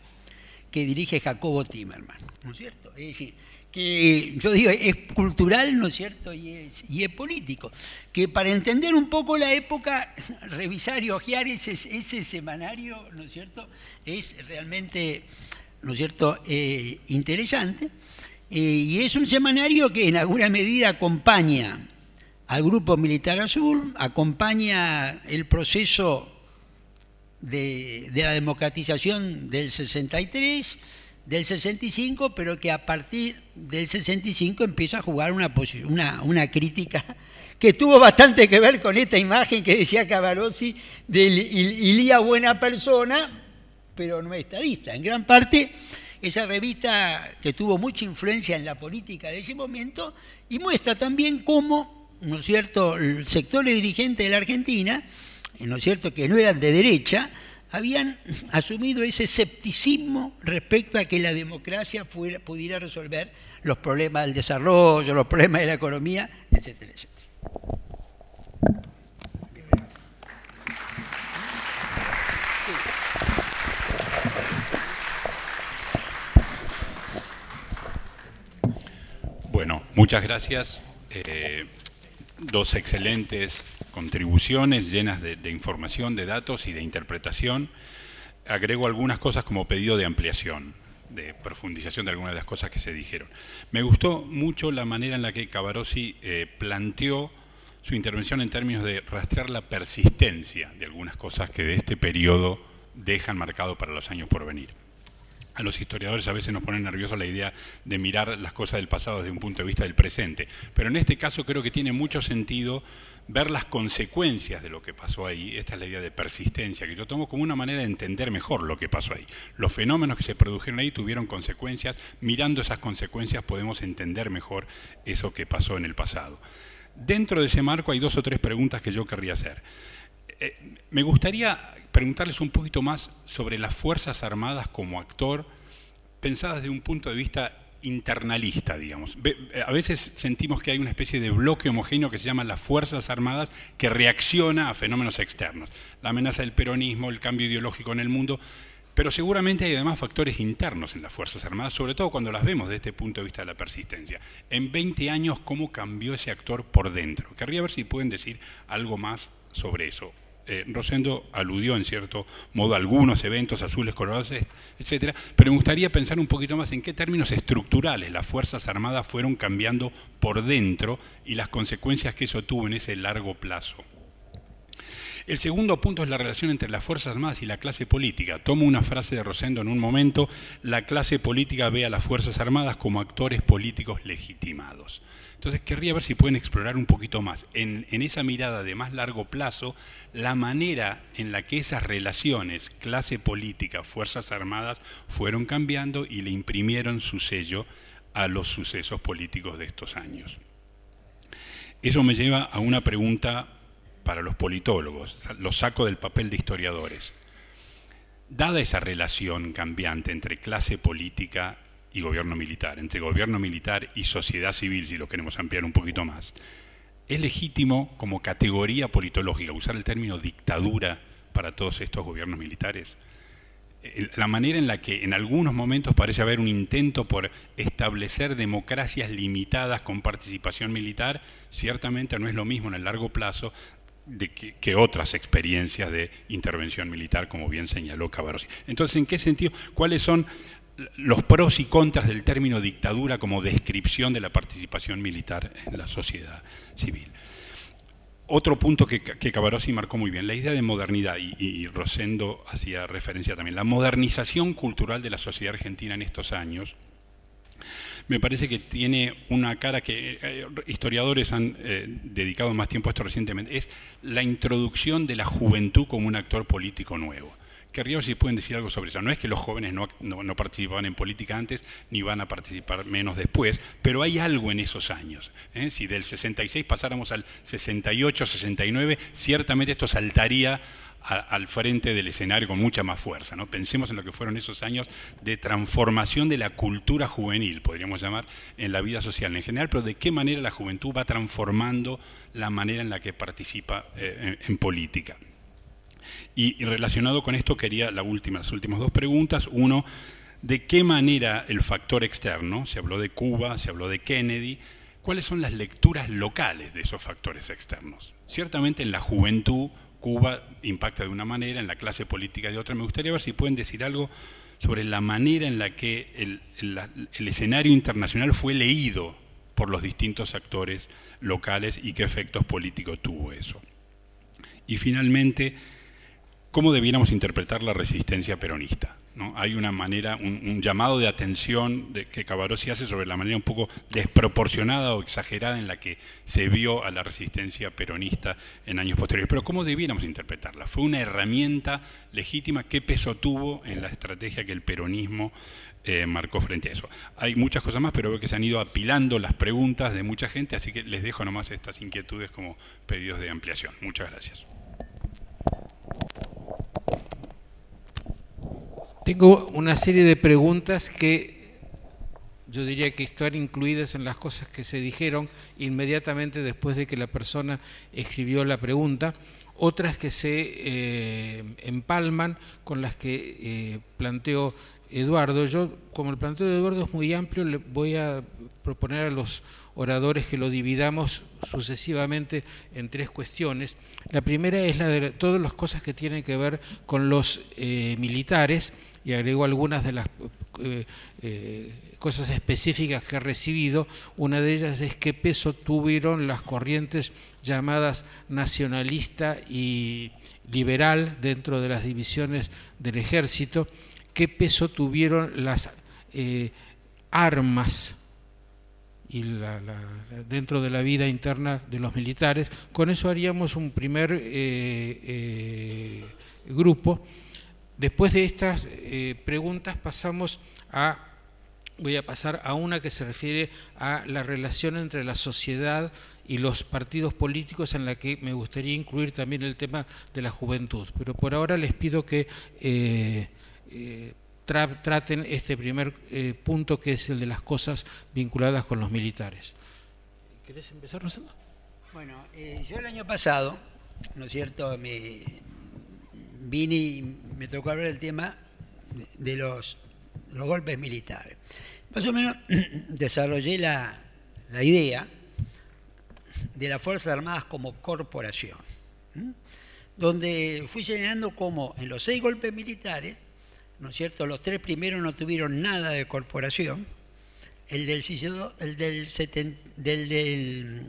que dirige Jacobo Timerman, ¿no es cierto? Es decir, que yo digo, es cultural, ¿no es cierto? Y es, y es político. Que para entender un poco la época, <laughs> revisar y ojear ese, ese semanario, ¿no es cierto? Es realmente, ¿no es cierto?, eh, interesante. Eh, y es un semanario que en alguna medida acompaña al Grupo Militar Azul, acompaña el proceso de, de la democratización del 63, del 65, pero que a partir del 65 empieza a jugar una, una, una crítica <laughs> que tuvo bastante que ver con esta imagen que decía Cavarossi de Ilía buena persona, pero no estadista. En gran parte, esa revista que tuvo mucha influencia en la política de ese momento y muestra también cómo, ¿no es cierto?, el sector dirigente de la Argentina, ¿no es cierto?, que no eran de derecha, habían asumido ese escepticismo respecto a que la democracia pudiera resolver los problemas del desarrollo, los problemas de la economía, etcétera, etcétera. Bueno, muchas gracias. Eh, dos excelentes contribuciones llenas de, información, de datos y de interpretación. Agrego algunas cosas como pedido de ampliación, de profundización de algunas de las cosas que se dijeron. Me gustó mucho la manera en la que Cavarossi eh, planteó su intervención en términos de rastrear la persistencia de algunas cosas que de este periodo dejan marcado para los años por venir a los historiadores a veces nos pone nerviosos la idea de mirar las cosas del pasado desde un punto de vista del presente. Pero en este caso creo que tiene mucho sentido ver las consecuencias de lo que pasó ahí. Esta es la idea de persistencia, que yo tomo como una manera de entender mejor lo que pasó ahí. Los fenómenos que se produjeron ahí tuvieron consecuencias. Mirando esas consecuencias podemos entender mejor eso que pasó en el pasado. Dentro de ese marco hay dos o tres preguntas que yo querría hacer. Eh, me gustaría preguntarles un poquito más sobre las Fuerzas Armadas como actor pensadas desde un punto de vista internalista, digamos. A veces sentimos que hay una especie de bloque homogéneo que se llama las Fuerzas Armadas que reacciona a fenómenos externos. La amenaza del peronismo, el cambio ideológico en el mundo, pero seguramente hay además factores internos en las Fuerzas Armadas, sobre todo cuando las vemos desde este punto de vista de la persistencia. En 20 años, ¿cómo cambió ese actor por dentro? Querría ver si pueden decir algo más sobre eso. Eh, Rosendo aludió en cierto modo a algunos eventos azules, colorados, etcétera, pero me gustaría pensar un poquito más en qué términos estructurales las Fuerzas Armadas fueron cambiando por dentro y las consecuencias que eso tuvo en ese largo plazo. El segundo punto es la relación entre las Fuerzas Armadas y la clase política. Tomo una frase de Rosendo en un momento, la clase política ve a las Fuerzas Armadas como actores políticos legitimados. Entonces querría ver si pueden explorar un poquito más, en, en, esa mirada de más largo plazo, la manera en la que esas relaciones, clase política, Fuerzas Armadas, fueron cambiando y le imprimieron su sello a los sucesos políticos de estos años. Eso me lleva a una pregunta para los politólogos, lo saco del papel de historiadores. Dada esa relación cambiante entre clase política y gobierno militar, entre gobierno militar y sociedad civil, si lo queremos ampliar un poquito más, ¿es legítimo como categoría politológica usar el término dictadura para todos estos gobiernos militares? La manera en la que en algunos momentos parece haber un intento por establecer democracias limitadas con participación militar, ciertamente no es lo mismo en el largo plazo de que, otras experiencias de intervención militar, como bien señaló Cabarossi. Entonces, ¿en qué sentido? ¿Cuáles son los pros y contras del término dictadura como descripción de la participación militar en la sociedad civil? Otro punto que, que Cabarossi marcó muy bien, la idea de modernidad, y, Rosendo hacía referencia también, la modernización cultural de la sociedad argentina en estos años, me parece que tiene una cara que eh, historiadores han eh, dedicado más tiempo a esto recientemente, es la introducción de la juventud como un actor político nuevo. Querría ver si pueden decir algo sobre eso. No es que los jóvenes no, no, participaban en política antes, ni van a participar menos después, pero hay algo en esos años. ¿eh? Si del 66 pasáramos al 68, 69, ciertamente esto saltaría al frente del escenario con mucha más fuerza. ¿no? Pensemos en lo que fueron esos años de transformación de la cultura juvenil, podríamos llamar, en la vida social en general, pero de qué manera la juventud va transformando la manera en la que participa eh, en, política. Y, relacionado con esto quería la última, las últimas dos preguntas. Uno, ¿de qué manera el factor externo, se habló de Cuba, se habló de Kennedy, cuáles son las lecturas locales de esos factores externos? Ciertamente en la juventud Cuba impacta de una manera, en la clase política de otra. Me gustaría ver si pueden decir algo sobre la manera en la que el, escenario internacional fue leído por los distintos actores locales y qué efectos políticos tuvo eso. Y finalmente, ¿cómo debiéramos interpretar la resistencia peronista? Hay una manera, un, llamado de atención que Cabarossi hace sobre la manera un poco desproporcionada o exagerada en la que se vio a la resistencia peronista en años posteriores. Pero ¿cómo debiéramos interpretarla? ¿Fue una herramienta legítima? ¿Qué peso tuvo en la estrategia que el peronismo eh, marcó frente a eso? Hay muchas cosas más, pero veo que se han ido apilando las preguntas de mucha gente, así que les dejo nomás estas inquietudes como pedidos de ampliación. Muchas gracias. Tengo una serie de preguntas que yo diría que están incluidas en las cosas que se dijeron inmediatamente después de que la persona escribió la pregunta, otras que se eh, empalman con las que eh, planteó Eduardo. Yo, como el planteo de Eduardo es muy amplio, le voy a proponer a los oradores que lo dividamos sucesivamente en tres cuestiones. La primera es la de todas las cosas que tienen que ver con los eh, militares y agrego algunas de las eh, eh, cosas específicas que he recibido. Una de ellas es qué peso tuvieron las corrientes llamadas nacionalista y liberal dentro de las divisiones del ejército, qué peso tuvieron las eh, armas y dentro de la vida interna de los militares. Con eso haríamos un primer grupo. Después de estas eh, preguntas pasamos a, voy a pasar a una que se refiere a la relación entre la sociedad y los partidos políticos en la que me gustaría incluir también el tema de la juventud. Pero por ahora les pido que eh, eh, traten este primer punto que es el de las cosas vinculadas con los militares. ¿Querés empezar, Rosendo? Bueno, yo el año pasado, ¿no es cierto?, vine y me tocó hablar del tema de los, los golpes militares. Más o menos <clears throat> desarrollé la, la idea de las Fuerzas Armadas como corporación, donde fui señalando cómo en los seis golpes militares, ¿no es cierto?, los tres primeros no tuvieron nada de corporación, el del, el del, del, del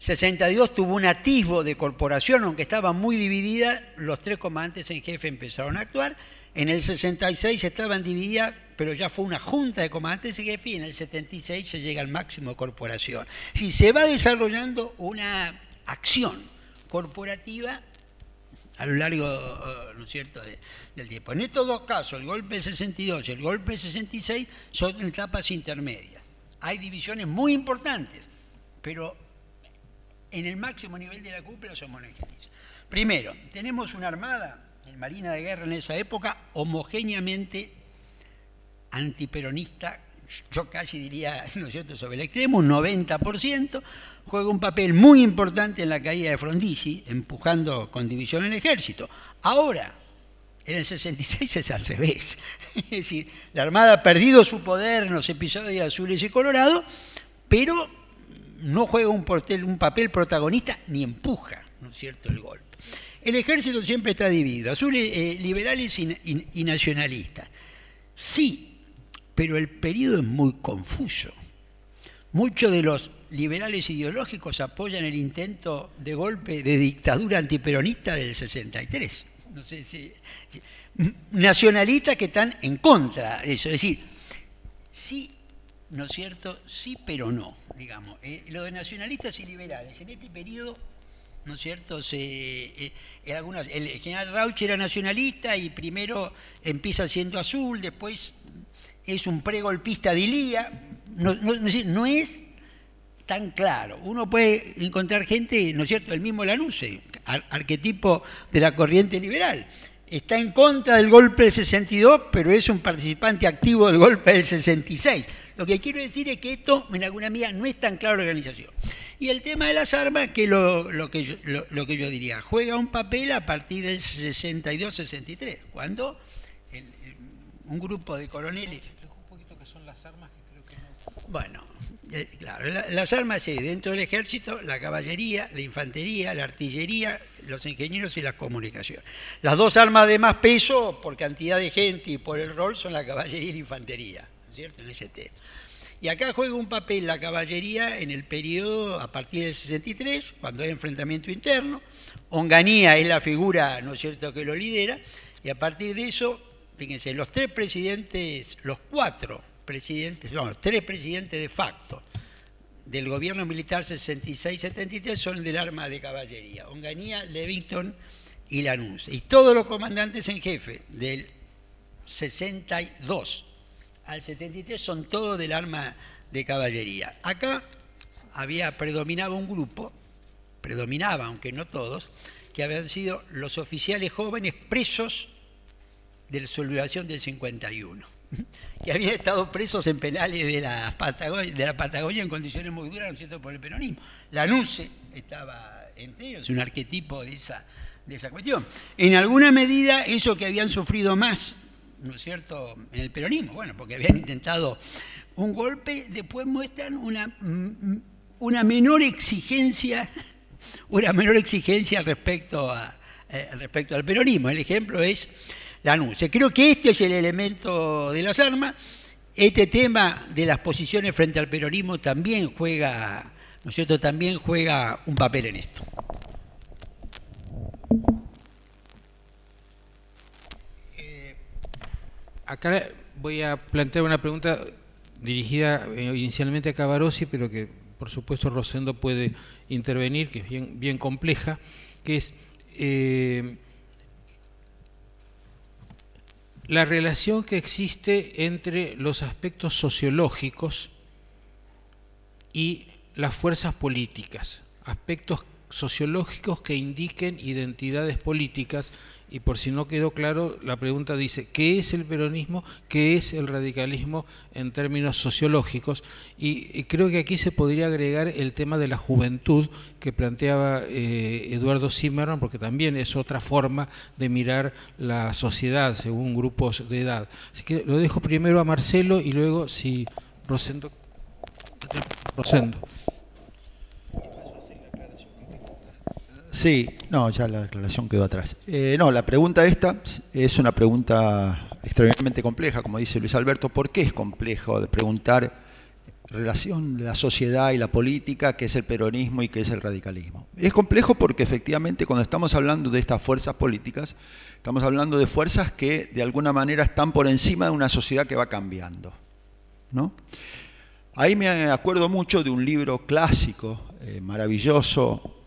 62 tuvo un atisbo de corporación, aunque estaba muy dividida, los tres comandantes en jefe empezaron a actuar, en el 66 estaban divididas, pero ya fue una junta de comandantes en jefe y en el 76 se llega al máximo de corporación. Si se va desarrollando una acción corporativa a lo largo ¿no es cierto? del tiempo. En estos dos casos, el golpe del 62 y el golpe del 66, son etapas intermedias. Hay divisiones muy importantes, pero en el máximo nivel de la cúpula somos Primero, tenemos una armada Marina de Guerra en esa época, homogéneamente antiperonista, yo casi diría, <laughs> ¿no es cierto?, sobre el extremo, un 90%, juega un papel muy importante en la caída de Frondizi, empujando con división el ejército. Ahora, en el 66 es al revés. <laughs> Es decir, la Armada ha perdido su poder en los episodios azules y colorados, pero no juega un, papel protagonista ni empuja, ¿no es cierto?, el golpe. El ejército siempre está dividido, azules, eh, liberales y, nacionalistas. Sí, pero el periodo es muy confuso. Muchos de los liberales ideológicos apoyan el intento de golpe de dictadura antiperonista del 63. No sé si, nacionalistas que están en contra de eso. Es decir, sí, ¿no es cierto? Sí, pero no, digamos. Eh, lo de nacionalistas y liberales en este periodo ¿no es cierto? Se, eh, el general Rauch era nacionalista y primero empieza siendo azul, después es un pregolpista de Ilía, no, no, es tan claro. Uno puede encontrar gente, ¿no es cierto?, el mismo Lanuse, arquetipo de la corriente liberal. Está en contra del golpe del 62, pero es un participante activo del golpe del 66. Lo que quiero decir es que esto, en alguna medida, no es tan claro la organización. Y el tema de las armas, que lo, lo que, yo, lo, que yo diría, juega un papel a partir del 62-63, cuando un grupo de coroneles... Un poquito qué son las armas que creo que no... Bueno, eh, claro, las armas sí, dentro del ejército, la caballería, la infantería, la artillería, los ingenieros y la comunicación. Las dos armas de más peso, por cantidad de gente y por el rol, son la caballería y la infantería, Y acá juega un papel la caballería en el periodo a partir del 63, cuando hay enfrentamiento interno. Onganía es la figura, ¿no es cierto?, que lo lidera. Y a partir de eso, fíjense, los tres presidentes, los cuatro presidentes, no, los tres presidentes de facto del gobierno militar 66-73 son del arma de caballería. Onganía, Levington y Lanús. Y todos los comandantes en jefe del 62 al 73 son todos del arma de caballería. Acá había predominado un grupo, predominaba, aunque no todos, que habían sido los oficiales jóvenes presos de la sublevación del 51, <laughs> que habían estado presos en penales de la Patagonia, en condiciones muy duras, ¿no es cierto?, por el peronismo. La NUCE estaba entre ellos, un arquetipo de esa, de esa cuestión. En alguna medida, eso que habían sufrido más ¿no es cierto?, en el peronismo, bueno, porque habían intentado un golpe, después muestran una, mm, una menor exigencia, <laughs> una menor exigencia respecto, eh, respecto al peronismo. El ejemplo es la anuncia. Creo que este es el elemento de las armas. Este tema de las posiciones frente al peronismo también juega, ¿no es cierto?, también juega un papel en esto. Acá voy a plantear una pregunta dirigida eh, inicialmente a Cavarossi, pero que por supuesto Rosendo puede intervenir, que es bien, compleja, que es eh, la relación que existe entre los aspectos sociológicos y las fuerzas políticas, aspectos sociológicos que indiquen identidades políticas y por si no quedó claro, la pregunta dice, ¿qué es el peronismo? ¿Qué es el radicalismo en términos sociológicos? Y, creo que aquí se podría agregar el tema de la juventud que planteaba eh, Eduardo Zimmerman, porque también es otra forma de mirar la sociedad según grupos de edad. Así que lo dejo primero a Marcelo y luego si Rosendo. Rosendo. Sí, no, ya la declaración quedó atrás. Eh, no, la pregunta esta es una pregunta extremadamente compleja, como dice Luis Alberto. ¿Por qué es complejo de preguntar relación de la sociedad y la política, qué es el peronismo y qué es el radicalismo? Es complejo porque efectivamente cuando estamos hablando de estas fuerzas políticas, estamos hablando de fuerzas que de alguna manera están por encima de una sociedad que va cambiando. ¿no? Ahí me acuerdo mucho de un libro clásico, eh, maravilloso,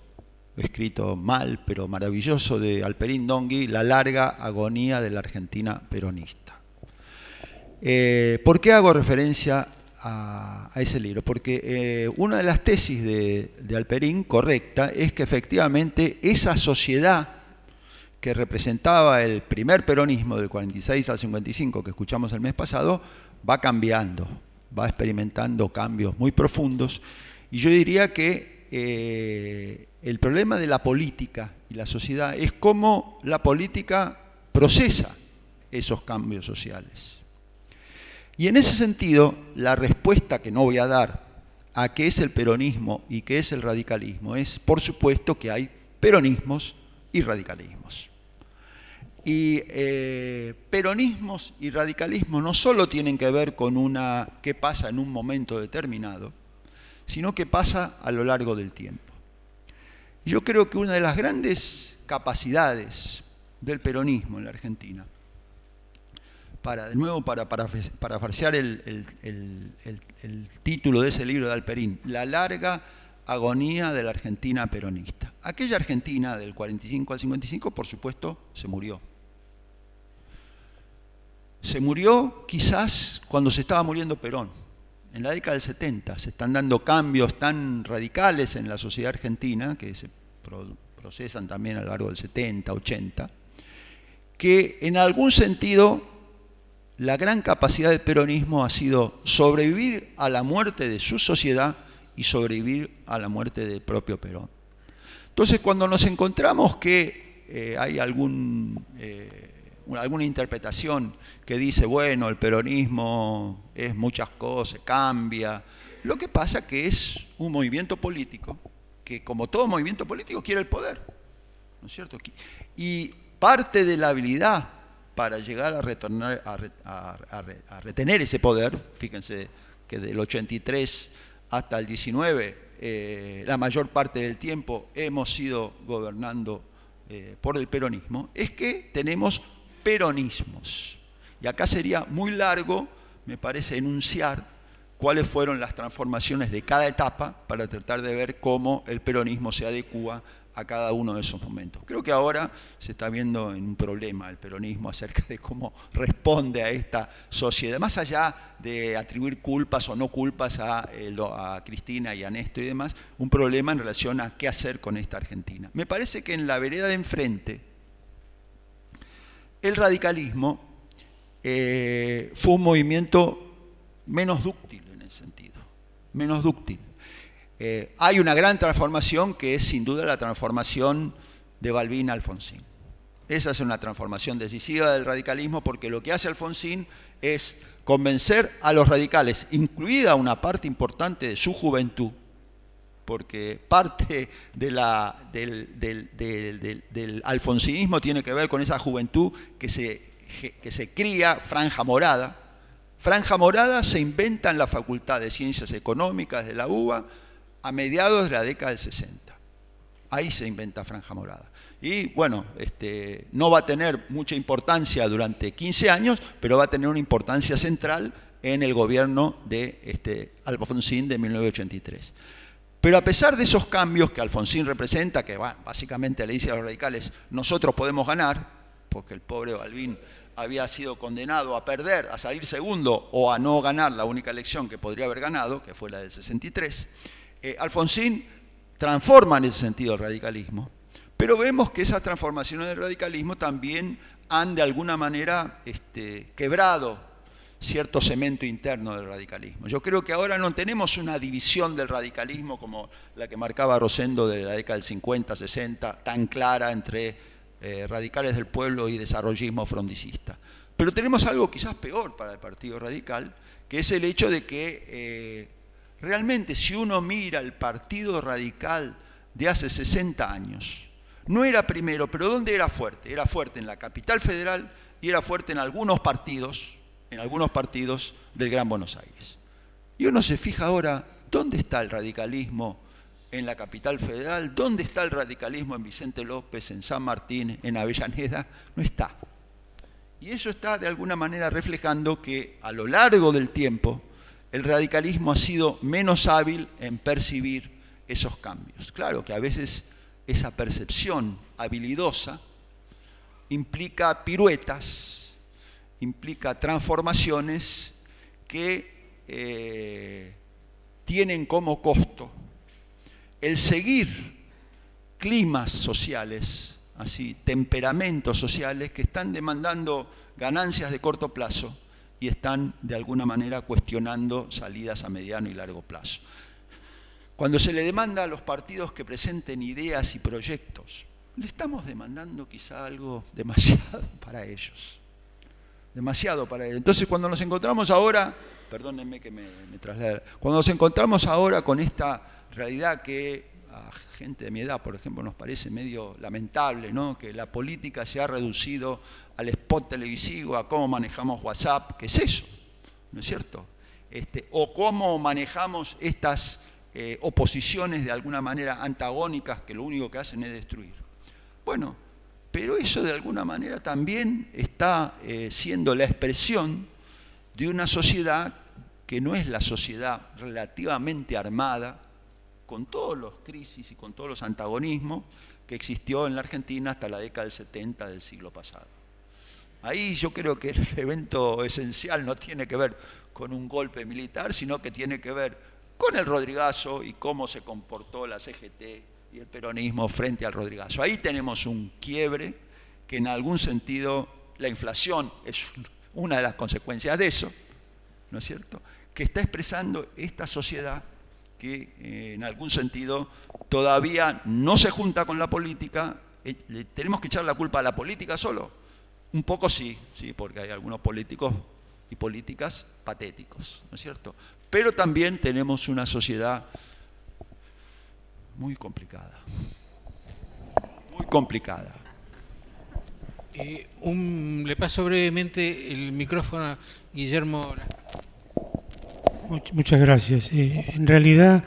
escrito mal, pero maravilloso, de Alperín Dongui, La larga agonía de la Argentina peronista. Eh, ¿Por qué hago referencia a, ese libro? Porque eh, una de las tesis de, Alperín, correcta, es que efectivamente esa sociedad que representaba el primer peronismo del 46 al 55 que escuchamos el mes pasado, va cambiando, va experimentando cambios muy profundos. Y yo diría que eh, el problema de la política y la sociedad es cómo la política procesa esos cambios sociales. Y en ese sentido, la respuesta que no voy a dar a qué es el peronismo y qué es el radicalismo es, por supuesto, que hay peronismos y radicalismos. Y eh, peronismos y radicalismos no solo tienen que ver con una qué pasa en un momento determinado, sino qué pasa a lo largo del tiempo. Yo creo que una de las grandes capacidades del peronismo en la Argentina, para, de nuevo para, para, el, el, título de ese libro de Alperín, La larga agonía de la Argentina peronista. Aquella Argentina del 45 al 55, por supuesto, se murió. Se murió quizás cuando se estaba muriendo Perón. En la década del 70 se están dando cambios tan radicales en la sociedad argentina, que se procesan también a lo largo del 70, 80, que en algún sentido la gran capacidad del peronismo ha sido sobrevivir a la muerte de su sociedad y sobrevivir a la muerte del propio Perón. Entonces, cuando nos encontramos que eh, hay algún, eh, alguna interpretación que dice, bueno, el peronismo es muchas cosas, cambia. Lo que pasa que es un movimiento político que, como todo movimiento político, quiere el poder. ¿No es cierto? Y parte de la habilidad para llegar a, retornar, a, retener ese poder, fíjense que del 83 hasta el 19, eh, la mayor parte del tiempo hemos ido gobernando eh, por el peronismo, es que tenemos peronismos. Y acá sería muy largo, me parece, enunciar cuáles fueron las transformaciones de cada etapa para tratar de ver cómo el peronismo se adecua a cada uno de esos momentos. Creo que ahora se está viendo en un problema el peronismo acerca de cómo responde a esta sociedad, más allá de atribuir culpas o no culpas a, eh, Cristina y a Néstor y demás, un problema en relación a qué hacer con esta Argentina. Me parece que en la vereda de enfrente, el radicalismo eh, fue un movimiento menos dúctil en ese sentido, menos dúctil. Eh, hay una gran transformación que es sin duda la transformación de Balbín Alfonsín. Esa es una transformación decisiva del radicalismo porque lo que hace Alfonsín es convencer a los radicales, incluida una parte importante de su juventud, porque parte del, alfonsinismo tiene que ver con esa juventud que se, que se cría franja morada. Franja morada se inventa en la Facultad de Ciencias Económicas de la UBA a mediados de la década del 60. Ahí se inventa franja morada. Y bueno, este, no va a tener mucha importancia durante 15 años, pero va a tener una importancia central en el gobierno de este, Alfonsín de 1983. Pero a pesar de esos cambios que Alfonsín representa, que básicamente le dice a los radicales, nosotros podemos ganar, porque el pobre Balbín había sido condenado a perder, a salir segundo o a no ganar la única elección que podría haber ganado, que fue la del 63, eh, Alfonsín transforma en ese sentido el radicalismo, pero vemos que esas transformaciones del radicalismo también han de alguna manera este, quebrado cierto cemento interno del radicalismo. Yo creo que ahora no tenemos una división del radicalismo como la que marcaba Rosendo de la década del 50, 60, tan clara entre eh, radicales del pueblo y desarrollismo frondicista. Pero tenemos algo quizás peor para el Partido Radical, que es el hecho de que eh, realmente si uno mira el Partido Radical de hace 60 años, no era primero, pero ¿dónde era fuerte? Era fuerte en la capital federal y era fuerte en algunos partidos, en algunos partidos del Gran Buenos Aires. Y uno se fija ahora, ¿dónde está el radicalismo en la capital federal? ¿Dónde está el radicalismo en Vicente López, en San Martín, en Avellaneda? No está. Y eso está de alguna manera reflejando que a lo largo del tiempo el radicalismo ha sido menos hábil en percibir esos cambios. Claro que a veces esa percepción habilidosa implica piruetas, implica transformaciones que eh, tienen como costo el seguir climas sociales, así, temperamentos sociales que están demandando ganancias de corto plazo y están de alguna manera cuestionando salidas a mediano y largo plazo. Cuando se le demanda a los partidos que presenten ideas y proyectos, le estamos demandando quizá algo demasiado <laughs> para ellos. Demasiado para ellos. Entonces cuando nos encontramos ahora, perdónenme que me, me traslade, cuando nos encontramos ahora con esta realidad que a gente de mi edad, por ejemplo, nos parece medio lamentable, ¿no? Que la política se ha reducido al spot televisivo, a cómo manejamos WhatsApp, ¿qué es eso? ¿No es cierto? Este, o cómo manejamos estas eh, oposiciones de alguna manera antagónicas que lo único que hacen es destruir. Bueno, pero eso de alguna manera también está eh, siendo la expresión de una sociedad que no es la sociedad relativamente armada, con todos los crisis y con todos los antagonismos que existió en la Argentina hasta la década del 70 del siglo pasado. Ahí yo creo que el <laughs> evento esencial no tiene que ver con un golpe militar, sino que tiene que ver con el Rodrigazo y cómo se comportó la CGT y el peronismo frente al Rodrigazo. Ahí tenemos un quiebre que en algún sentido la inflación es una de las consecuencias de eso, ¿no es cierto? Que está expresando esta sociedad que eh, en algún sentido todavía no se junta con la política. Eh, ¿Le tenemos que echar la culpa a la política solo? Un poco sí, sí, porque hay algunos políticos y políticas patéticos, ¿no es cierto? Pero también tenemos una sociedad muy complicada, muy complicada. Eh, le paso brevemente el micrófono a Guillermo. Muchas gracias. Eh, en realidad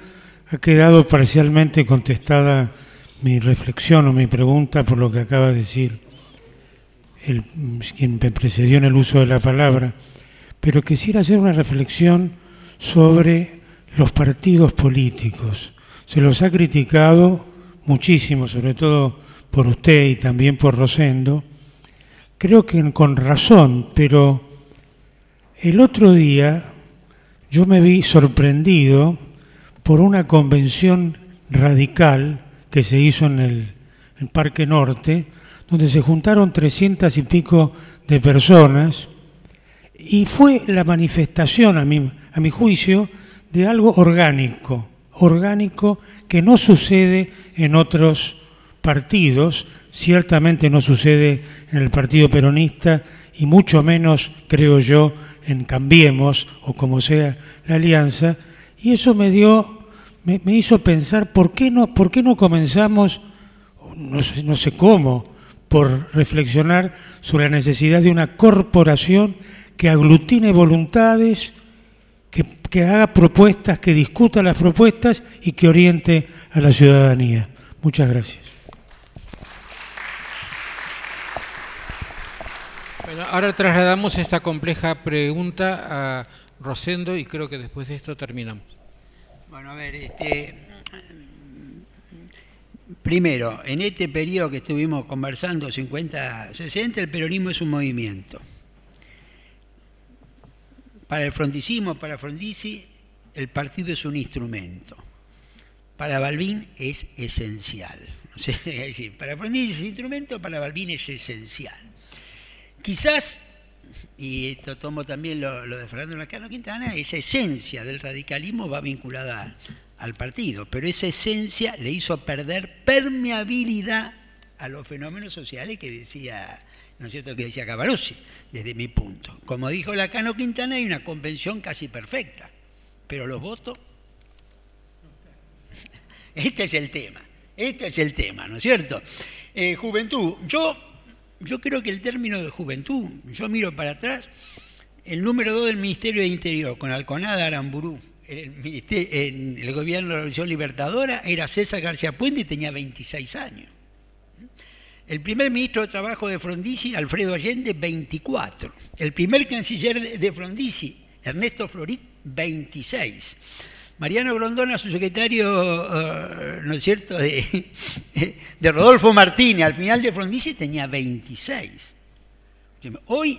ha quedado parcialmente contestada mi reflexión o mi pregunta por lo que acaba de decir el, quien me precedió en el uso de la palabra, pero quisiera hacer una reflexión sobre los partidos políticos. Se los ha criticado muchísimo, sobre todo por usted y también por Rosendo. Creo que con razón, pero el otro día yo me vi sorprendido por una convención radical que se hizo en el, Parque Norte, donde se juntaron trescientas y pico de personas y fue la manifestación, a mi, a mi juicio, de algo orgánico, orgánico que no sucede en otros partidos, ciertamente no sucede en el Partido Peronista y mucho menos, creo yo, en Cambiemos o como sea la alianza, y eso me dio, me, hizo pensar por qué no, por qué no comenzamos, no sé, no sé cómo, por reflexionar sobre la necesidad de una corporación que aglutine voluntades, que, haga propuestas, que discuta las propuestas y que oriente a la ciudadanía. Muchas gracias. Bueno, ahora trasladamos esta compleja pregunta a Rosendo y creo que después de esto terminamos. Bueno, a ver, este, primero, en este periodo que estuvimos conversando, 50-60, el peronismo es un movimiento. Para el frondicismo, para Frondizi, el partido es un instrumento. para Balbín es esencial. <laughs> es para Frondizi ese instrumento, para Balbín es esencial. Quizás, y esto tomo también lo, de Fernando Lacano Quintana, esa esencia del radicalismo va vinculada al partido, pero esa esencia le hizo perder permeabilidad a los fenómenos sociales que decía, ¿no es cierto?, que decía Cavarossi, desde mi punto. Como dijo Lacano Quintana, hay una convención casi perfecta, pero los votos... <laughs> Este es el tema, este es el tema, ¿no es cierto? Eh, juventud, yo, yo creo que el término de juventud, yo miro para atrás, el número dos del Ministerio de Interior, con Alconada Aramburú, en el, gobierno de la Revolución Libertadora, era César García Puente y tenía 26 años. El primer ministro de Trabajo de Frondizi, Alfredo Allende, 24. El primer canciller de Frondizi, Ernesto Florit, 26. Mariano Grondona, su secretario, eh, ¿no es cierto?, de, <laughs> Rodolfo Martínez, al final de Frondizi tenía 26. Hoy,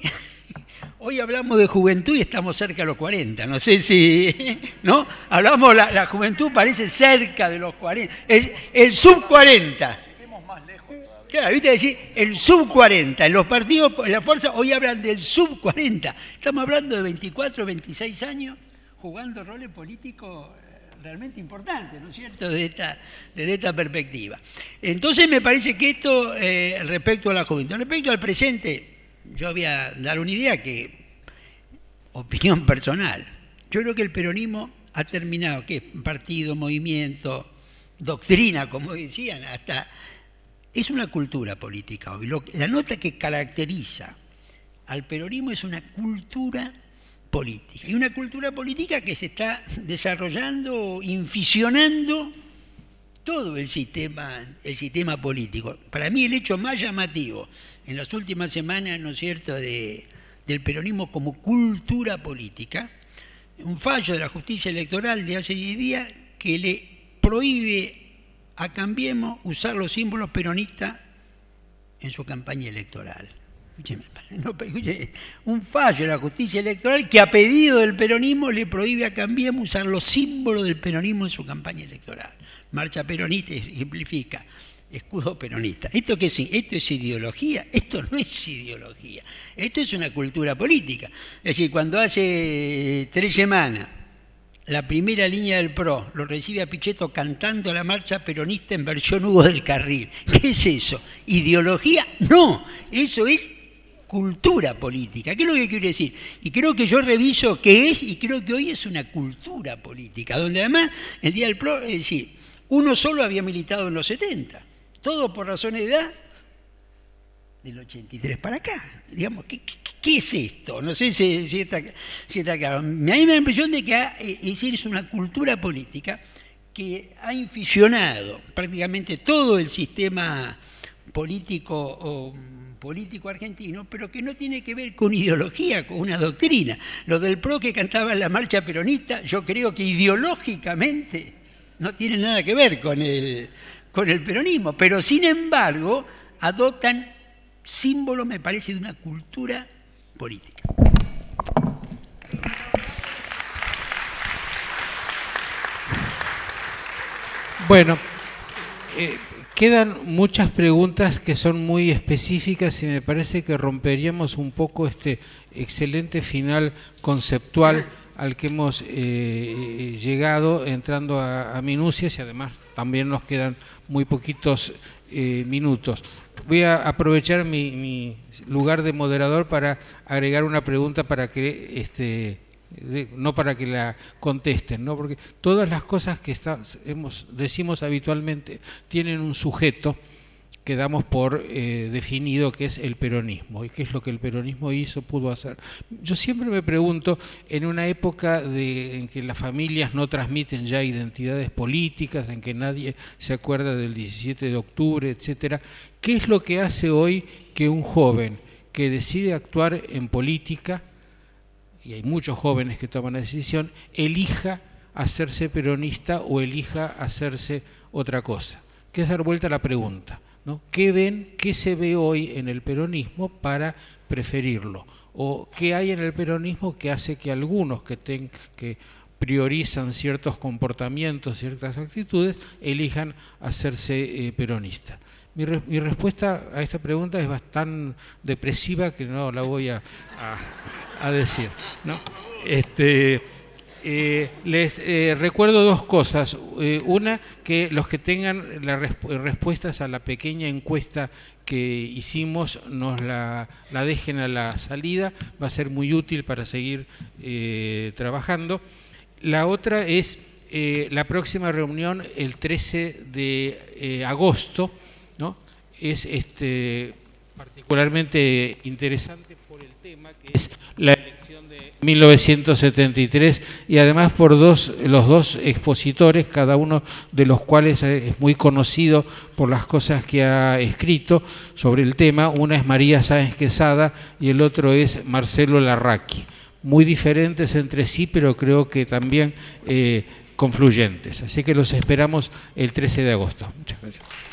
<laughs> hoy hablamos de juventud y estamos cerca de los 40, no sé si, <laughs> ¿no? Hablamos, la, la juventud parece cerca de los 40, el, el sub 40 Claro, viste decir, el sub 40. En los partidos, en la fuerza, hoy hablan del sub 40. Estamos hablando de 24, 26 años jugando roles políticos eh, realmente importantes, ¿no es cierto?, desde esta, desde esta perspectiva. Entonces me parece que esto, eh, respecto a la juventud, respecto al presente, yo voy a dar una idea que, opinión personal, yo creo que el peronismo ha terminado, que es partido, movimiento, doctrina, como decían, hasta es una cultura política hoy. la nota que caracteriza al peronismo es una cultura política. Y una cultura política que se está desarrollando, inficionando todo el sistema, el sistema político. Para mí el hecho más llamativo en las últimas semanas, ¿no es cierto?, del peronismo como cultura política, un fallo de la justicia electoral de hace 10 días que le prohíbe a Cambiemos usar los símbolos peronistas en su campaña electoral. <laughs> un fallo de la justicia electoral que a pedido del peronismo le prohíbe a Cambiemos usar los símbolos del peronismo en su campaña electoral. Marcha peronista simplifica, escudo peronista. ¿Esto qué es? ¿Esto es ideología? Esto no es ideología. Esto es una cultura política. Es decir, cuando hace tres semanas la primera línea del PRO lo recibe a Pichetto cantando la marcha peronista en versión Hugo del Carril. ¿Qué es eso? ¿Ideología? No, eso es cultura política. ¿Qué es lo que quiero decir? Y creo que yo reviso qué es y creo que hoy es una cultura política, donde además el día del PRO, es decir, uno solo había militado en los 70, todo por razones de edad del 83 para acá. Digamos, ¿qué, es esto? No sé si, está, claro. Me da la impresión de que eh, es, una cultura política que ha inficionado prácticamente todo el sistema político o político argentino, pero que no tiene que ver con ideología, con una doctrina. Lo del PRO que cantaba en la marcha peronista, yo creo que ideológicamente no tiene nada que ver con el, con el peronismo, pero sin embargo adoptan símbolo, me parece, de una cultura política. Bueno, eh, quedan muchas preguntas que son muy específicas y me parece que romperíamos un poco este excelente final conceptual al que hemos eh, llegado entrando a, minucias y además también nos quedan muy poquitos eh, minutos voy a aprovechar mi, lugar de moderador para agregar una pregunta para que este no para que la contesten, ¿no? porque todas las cosas que hemos, decimos habitualmente tienen un sujeto que damos por eh, definido que es el peronismo y qué es lo que el peronismo hizo, pudo hacer. Yo siempre me pregunto, en una época de, en que las familias no transmiten ya identidades políticas, en que nadie se acuerda del 17 de octubre, etcétera, ¿qué es lo que hace hoy que un joven que decide actuar en política, y hay muchos jóvenes que toman la decisión, elija hacerse peronista o elija hacerse otra cosa? Que es dar vuelta a la pregunta. ¿Qué ven, qué se ve hoy en el peronismo para preferirlo? ¿O qué hay en el peronismo que hace que algunos que, priorizan ciertos comportamientos, ciertas actitudes, elijan hacerse peronistas. Mi, respuesta a esta pregunta es bastante depresiva que no la voy a, decir. Este, eh, les eh, recuerdo dos cosas. Eh, una, que los que tengan las respuestas a la pequeña encuesta que hicimos nos la, dejen a la salida, va a ser muy útil para seguir trabajando. La otra es la próxima reunión el 13 de agosto es este, particularmente interesante por el tema que es la elección 1973 y además por dos, los dos expositores, cada uno de los cuales es muy conocido por las cosas que ha escrito sobre el tema. Una es María Sáenz Quesada y el otro es Marcelo Larraqui. Muy diferentes entre sí, pero creo que también eh, confluyentes. Así que los esperamos el 13 de agosto. Muchas gracias.